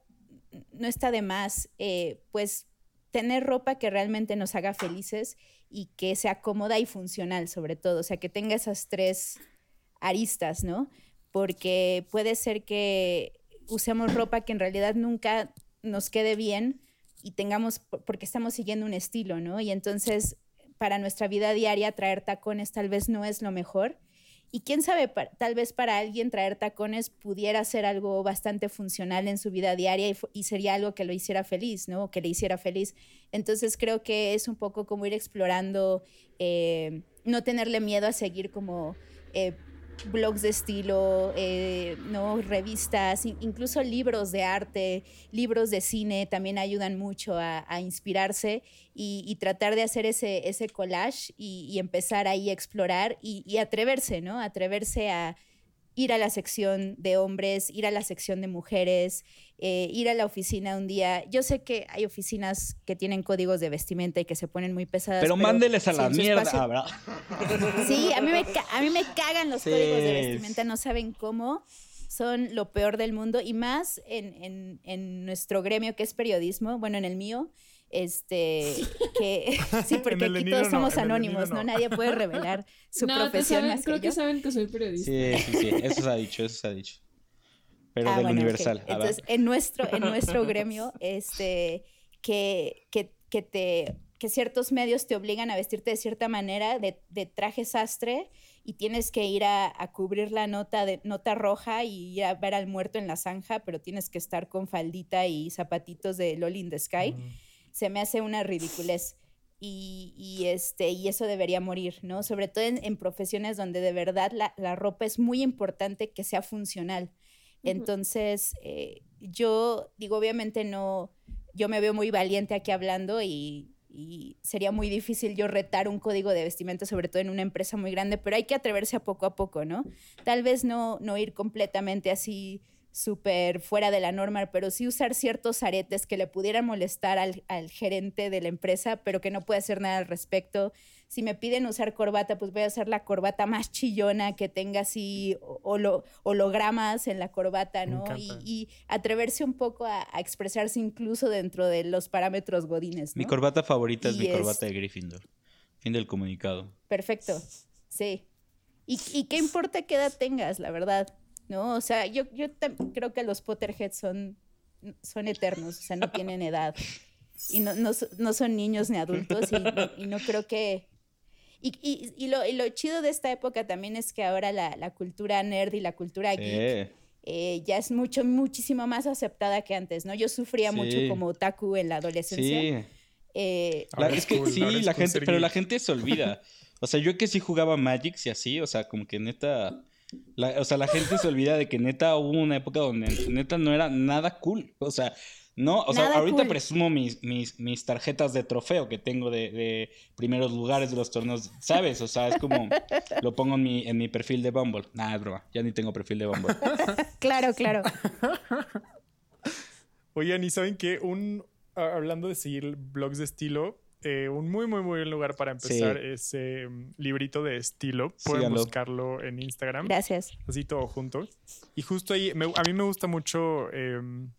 no está de más eh, pues tener ropa que realmente nos haga felices y que sea cómoda y funcional sobre todo, o sea, que tenga esas tres aristas, ¿no? Porque puede ser que usemos ropa que en realidad nunca nos quede bien y tengamos, porque estamos siguiendo un estilo, ¿no? Y entonces para nuestra vida diaria traer tacones tal vez no es lo mejor. Y quién sabe, tal vez para alguien traer tacones pudiera ser algo bastante funcional en su vida diaria y, y, sería algo que lo hiciera feliz, ¿no? Que le hiciera feliz. Entonces creo que es un poco como ir explorando, eh, no tenerle miedo a seguir como eh, blogs de estilo, eh, ¿no? revistas, incluso libros de arte, libros de cine también ayudan mucho a, inspirarse y, tratar de hacer ese, collage y, y empezar ahí a explorar y, y, atreverse, ¿no? Atreverse a ir a la sección de hombres, ir a la sección de mujeres, eh, ir a la oficina un día. Yo sé que hay oficinas que tienen códigos de vestimenta y que se ponen muy pesadas. Pero, pero mándeles a la mierda, espacio... ¿verdad? Sí, a mí me, a mí me cagan los sí. códigos de vestimenta, no saben cómo. Son lo peor del mundo y más en, en, en nuestro gremio que es periodismo, bueno, en el mío, este, que sí, porque aquí todos somos no, anónimos, no. ¿no? Nadie puede revelar su no, profesión saben, más creo que, que yo. saben que soy periodista. Sí, sí, sí, eso se ha dicho, eso se ha dicho. Pero ah, del bueno, universal. Okay. Entonces, en nuestro, en nuestro gremio, este, que, que, que te que ciertos medios te obligan a vestirte de cierta manera, de, de traje sastre, y tienes que ir a, a, cubrir la nota, de, nota roja y ir a ver al muerto en la zanja, pero tienes que estar con faldita y zapatitos de Loli in the Sky. Mm. Se me hace una ridiculez. Y, y, este, y eso debería morir, ¿no? Sobre todo en, en profesiones donde de verdad la, la, ropa es muy importante que sea funcional. Uh -huh. Entonces, eh, yo digo, obviamente no, yo me veo muy valiente aquí hablando y, y sería muy difícil yo retar un código de vestimenta, sobre todo en una empresa muy grande, pero hay que atreverse a poco a poco, ¿no? Tal vez no, no ir completamente así súper fuera de la norma, pero sí usar ciertos aretes que le pudieran molestar al, al, gerente de la empresa, pero que no puede hacer nada al respecto. Si me piden usar corbata, pues voy a usar la corbata más chillona, que tenga así holo, hologramas en la corbata, ¿no? Y, y, atreverse un poco a, a, expresarse incluso dentro de los parámetros godines. ¿no? Mi corbata favorita y es mi corbata de Gryffindor. Fin del comunicado. Perfecto, sí. ¿Y, y qué importa qué edad tengas, la verdad? ¿No? O sea, yo, yo creo que los Potterheads son, son eternos, o sea, no tienen edad. Y no, no, no son niños ni adultos y, y no creo que... Y, y, y, lo, y, lo, chido de esta época también es que ahora la, la cultura nerd y la cultura geek eh, ya es mucho, muchísimo más aceptada que antes, ¿no? Yo sufría mucho como otaku en la adolescencia. Sí. Eh, es que sí, la gente, pero la gente se olvida. O sea, yo que sí jugaba Magic y así, o sea, como que neta o sea, la gente se olvida de que neta hubo una época donde neta no era nada cool. O sea, no, o sea, ahorita presumo mis, mis, mis, tarjetas de trofeo que tengo de, de, primeros lugares de los torneos, ¿sabes? O sea, es como lo pongo en mi, en mi perfil de Bumble. Nah, es broma, ya ni tengo perfil de Bumble. claro, claro. Oigan, ¿y saben qué? Un, hablando de seguir blogs de estilo, eh, un muy, muy, muy buen lugar para empezar ese mm, librito de estilo. Pueden buscarlo en Instagram. Gracias. Así todo junto. Y justo ahí, a mí me gusta mucho, em,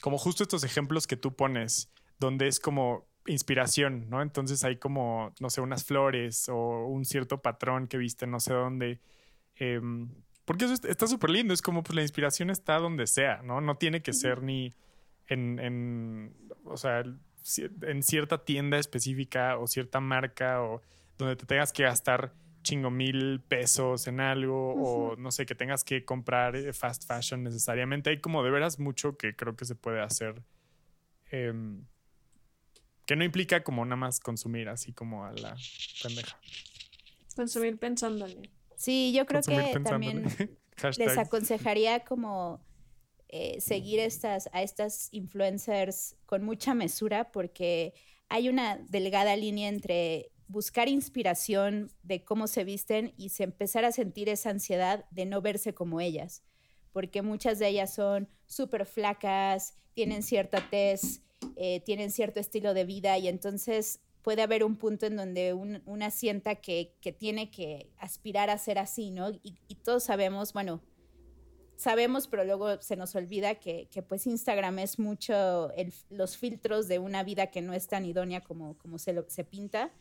como justo estos ejemplos que tú pones, donde es como inspiración, ¿no? Entonces hay como, no sé, unas flores o un cierto patrón que viste no sé dónde. Em, porque eso está súper lindo, es como pues la inspiración está donde sea, ¿no? No tiene que ser ni en, en o sea, en cierta tienda específica o cierta marca o donde te tengas que gastar chingo mil pesos en algo o no sé, que tengas que comprar eh, fast fashion necesariamente. Hay como de veras mucho que creo que se puede hacer. Em, que no implica como nada más consumir así como a la pendeja. Consumir pensándole. Sí, yo creo que también les aconsejaría como eh, seguir estas, a estas influencers con mucha mesura porque hay una delgada línea entre buscar inspiración de cómo se visten y se empezar a sentir esa ansiedad de no verse como ellas, porque muchas de ellas son súper flacas, tienen cierta tez, eh, tienen cierto estilo de vida y entonces puede haber un punto en donde una sienta que, tiene que aspirar a ser así, ¿no? y todos sabemos, bueno, sabemos, pero luego se nos olvida que, pues Instagram es mucho los filtros de una vida que no es tan idónea como, como se, lo, se pinta,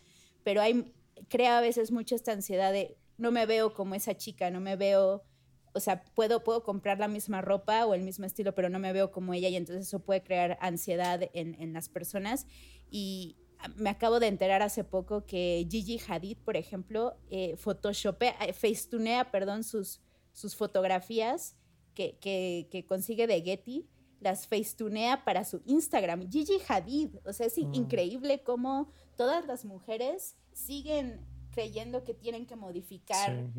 pero hay, crea a veces mucha esta ansiedad de no me veo como esa chica, no me veo, o sea, puedo, puedo comprar la misma ropa o el mismo estilo, pero no me veo como ella y entonces eso puede crear ansiedad en, en las personas. Y me acabo de enterar hace poco que Gigi Hadid, por ejemplo, eh, photoshopea, eh, facetunea, perdón, sus, sus fotografías que, consigue de Getty, las facetunea para su Instagram. Gigi Hadid, o sea, es mm. increíble cómo todas las mujeres siguen creyendo que tienen que modificar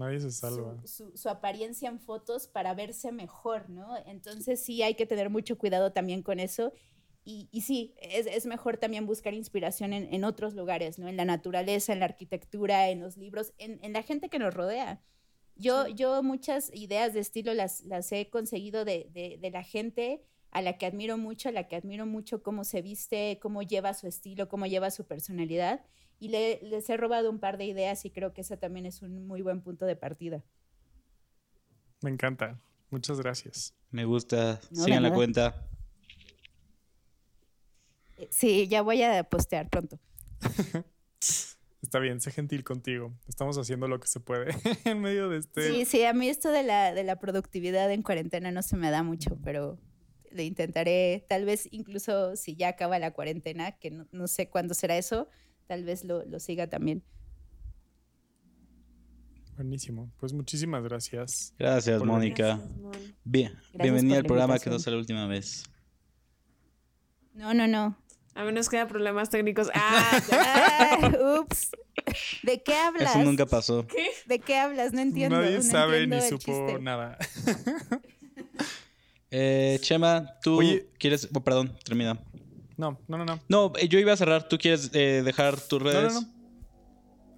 Su, apariencia en fotos para verse mejor, ¿no? Entonces sí hay que tener mucho cuidado también con eso. Y, y sí, es, mejor también buscar inspiración en, otros lugares, ¿no? En la naturaleza, en la arquitectura, en los libros, en, en la gente que nos rodea. Yo, yo muchas ideas de estilo las, las he conseguido de, de, la gente a la que admiro mucho, a la que admiro mucho cómo se viste, cómo lleva su estilo, cómo lleva su personalidad. Y le, les he robado un par de ideas y creo que ese también es un muy buen punto de partida. Me encanta. Muchas gracias. Me gusta. Sigan la cuenta. Eh, sí, ya voy a postear pronto. Está bien, sé gentil contigo. Estamos haciendo lo que se puede en medio de este. Sí, sí, a mí esto de la, de la productividad en cuarentena no se me da mucho, pero le intentaré, tal vez incluso si ya acaba la cuarentena, que no, sé cuándo será eso, tal vez lo, siga también. Buenísimo. Pues muchísimas gracias. Gracias, Mónica. Bien, bienvenida al programa que no sea la última vez. No, no, no. A menos que haya problemas técnicos. Ah, ups. ¿De qué hablas? Eso nunca pasó. ¿Qué? ¿De qué hablas? No entiendo. Nadie sabe ni supo nada. eh, Chema, tú quieres. Oh, perdón, termina. No, no, no, no. No, eh, yo iba a cerrar. ¿Tú quieres eh, dejar tus redes? No, no, no.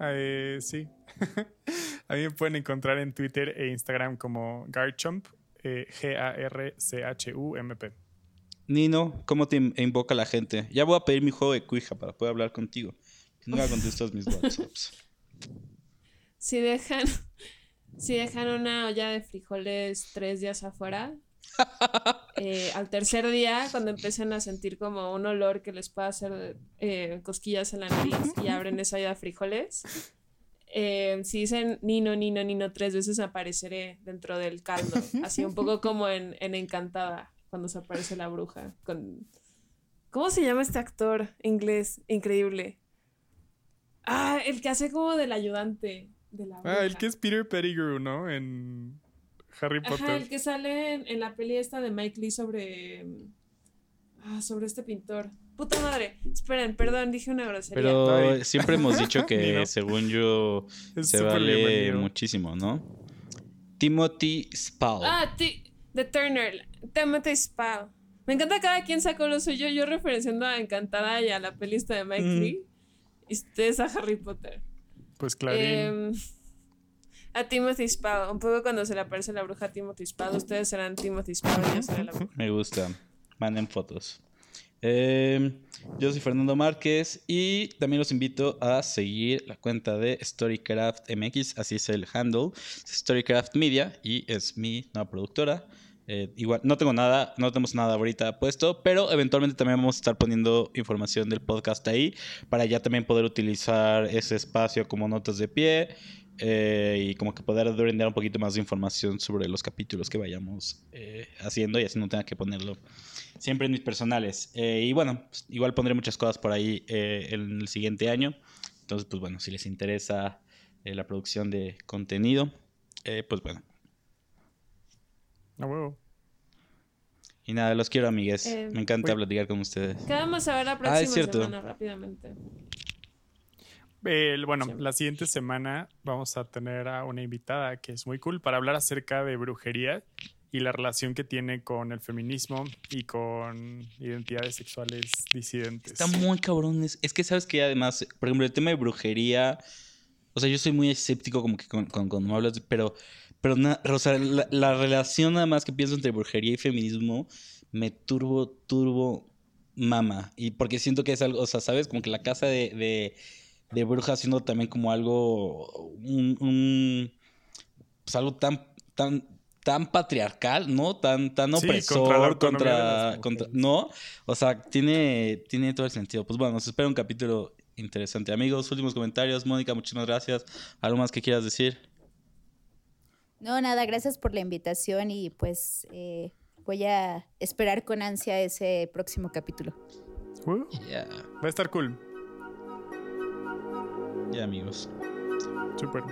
Eh, sí. a mí me pueden encontrar en Twitter e Instagram como Garchump. G-A-R-C-H-U-M-P. Nino, ¿cómo te invoca la gente? Ya voy a pedir mi juego de cuija para poder hablar contigo. Nunca contestas mis WhatsApps. Si dejan, si dejan una olla de frijoles tres días afuera, eh, al tercer día, cuando empiecen a sentir como un olor que les pueda hacer eh, cosquillas en la nariz y abren esa olla de frijoles, eh, si dicen Nino, Nino, Nino tres veces apareceré dentro del caldo. Así un poco como en, en Encantada, cuando se aparece la bruja. Con... ¿Cómo se llama este actor inglés? Increíble. Ah, el que hace como del ayudante de la Ah, el que es Peter Pettigrew, ¿no? En Harry Potter. Ajá, el que sale en, en la peli esta de Mike Lee sobre... Ah, sobre este pintor. Puta madre. Esperen, perdón, dije una grosería. Pero siempre hemos dicho que, según yo, se vale muchísimo, ¿no? Timothy Spall. Ah, The Turner. Timothy Spall. Me encanta cada quien sacó lo suyo. Yo referenciando a Encantada y a la pelista de Mike mm. Lee. Y ustedes a Harry Potter. Pues claro. Em, a Timothy Spall. Un poco cuando se le aparece la bruja a Timothy Spall. Ustedes serán Timothy Spall Me gusta. Manden fotos. Em, yo soy Fernando Márquez y también los invito a seguir la cuenta de Storycraft MX, así es el handle, Storycraft Media y es mi nueva productora. Eh, igual, no tengo nada, no tenemos nada ahorita puesto, pero eventualmente también vamos a estar poniendo información del podcast ahí para ya también poder utilizar ese espacio como notas de pie eh, y como que poder brindar un poquito más de información sobre los capítulos que vayamos eh, haciendo y así no tenga que ponerlo siempre en mis personales. Y bueno, pues, igual pondré muchas cosas por ahí en el siguiente año. Entonces, pues bueno, si les interesa la producción de contenido, pues bueno. Y nada, los quiero, amigues. Me encanta platicar con ustedes. ¿Qué vamos a ver la ah, próxima semana rápidamente? bueno, la siguiente semana vamos a tener a una invitada que es muy cool para hablar acerca de brujería y la relación que tiene con el feminismo y con identidades sexuales disidentes. Está muy cabrón. Es, que sabes que además, por ejemplo, el tema de brujería, o sea, yo soy muy escéptico como que con, cuando hablas, pero, pero o sea, la, la, relación nada más que pienso entre brujería y feminismo me turbo, turbo mama. Y porque siento que es algo, o sea, sabes, como que la casa de de brujas siendo también como algo, un, pues algo tan, tan, tan patriarcal, ¿no? Tan, tan opresor contra, contra, ¿no? O sea, tiene, tiene todo el sentido. Pues bueno, nos espera un capítulo interesante. Amigos, últimos comentarios. Mónica, muchísimas gracias. ¿Algo más que quieras decir? No, nada, gracias por la invitación y pues eh, voy a esperar con ansia ese próximo capítulo. Uh, va a estar cool. Ya amigos. Super.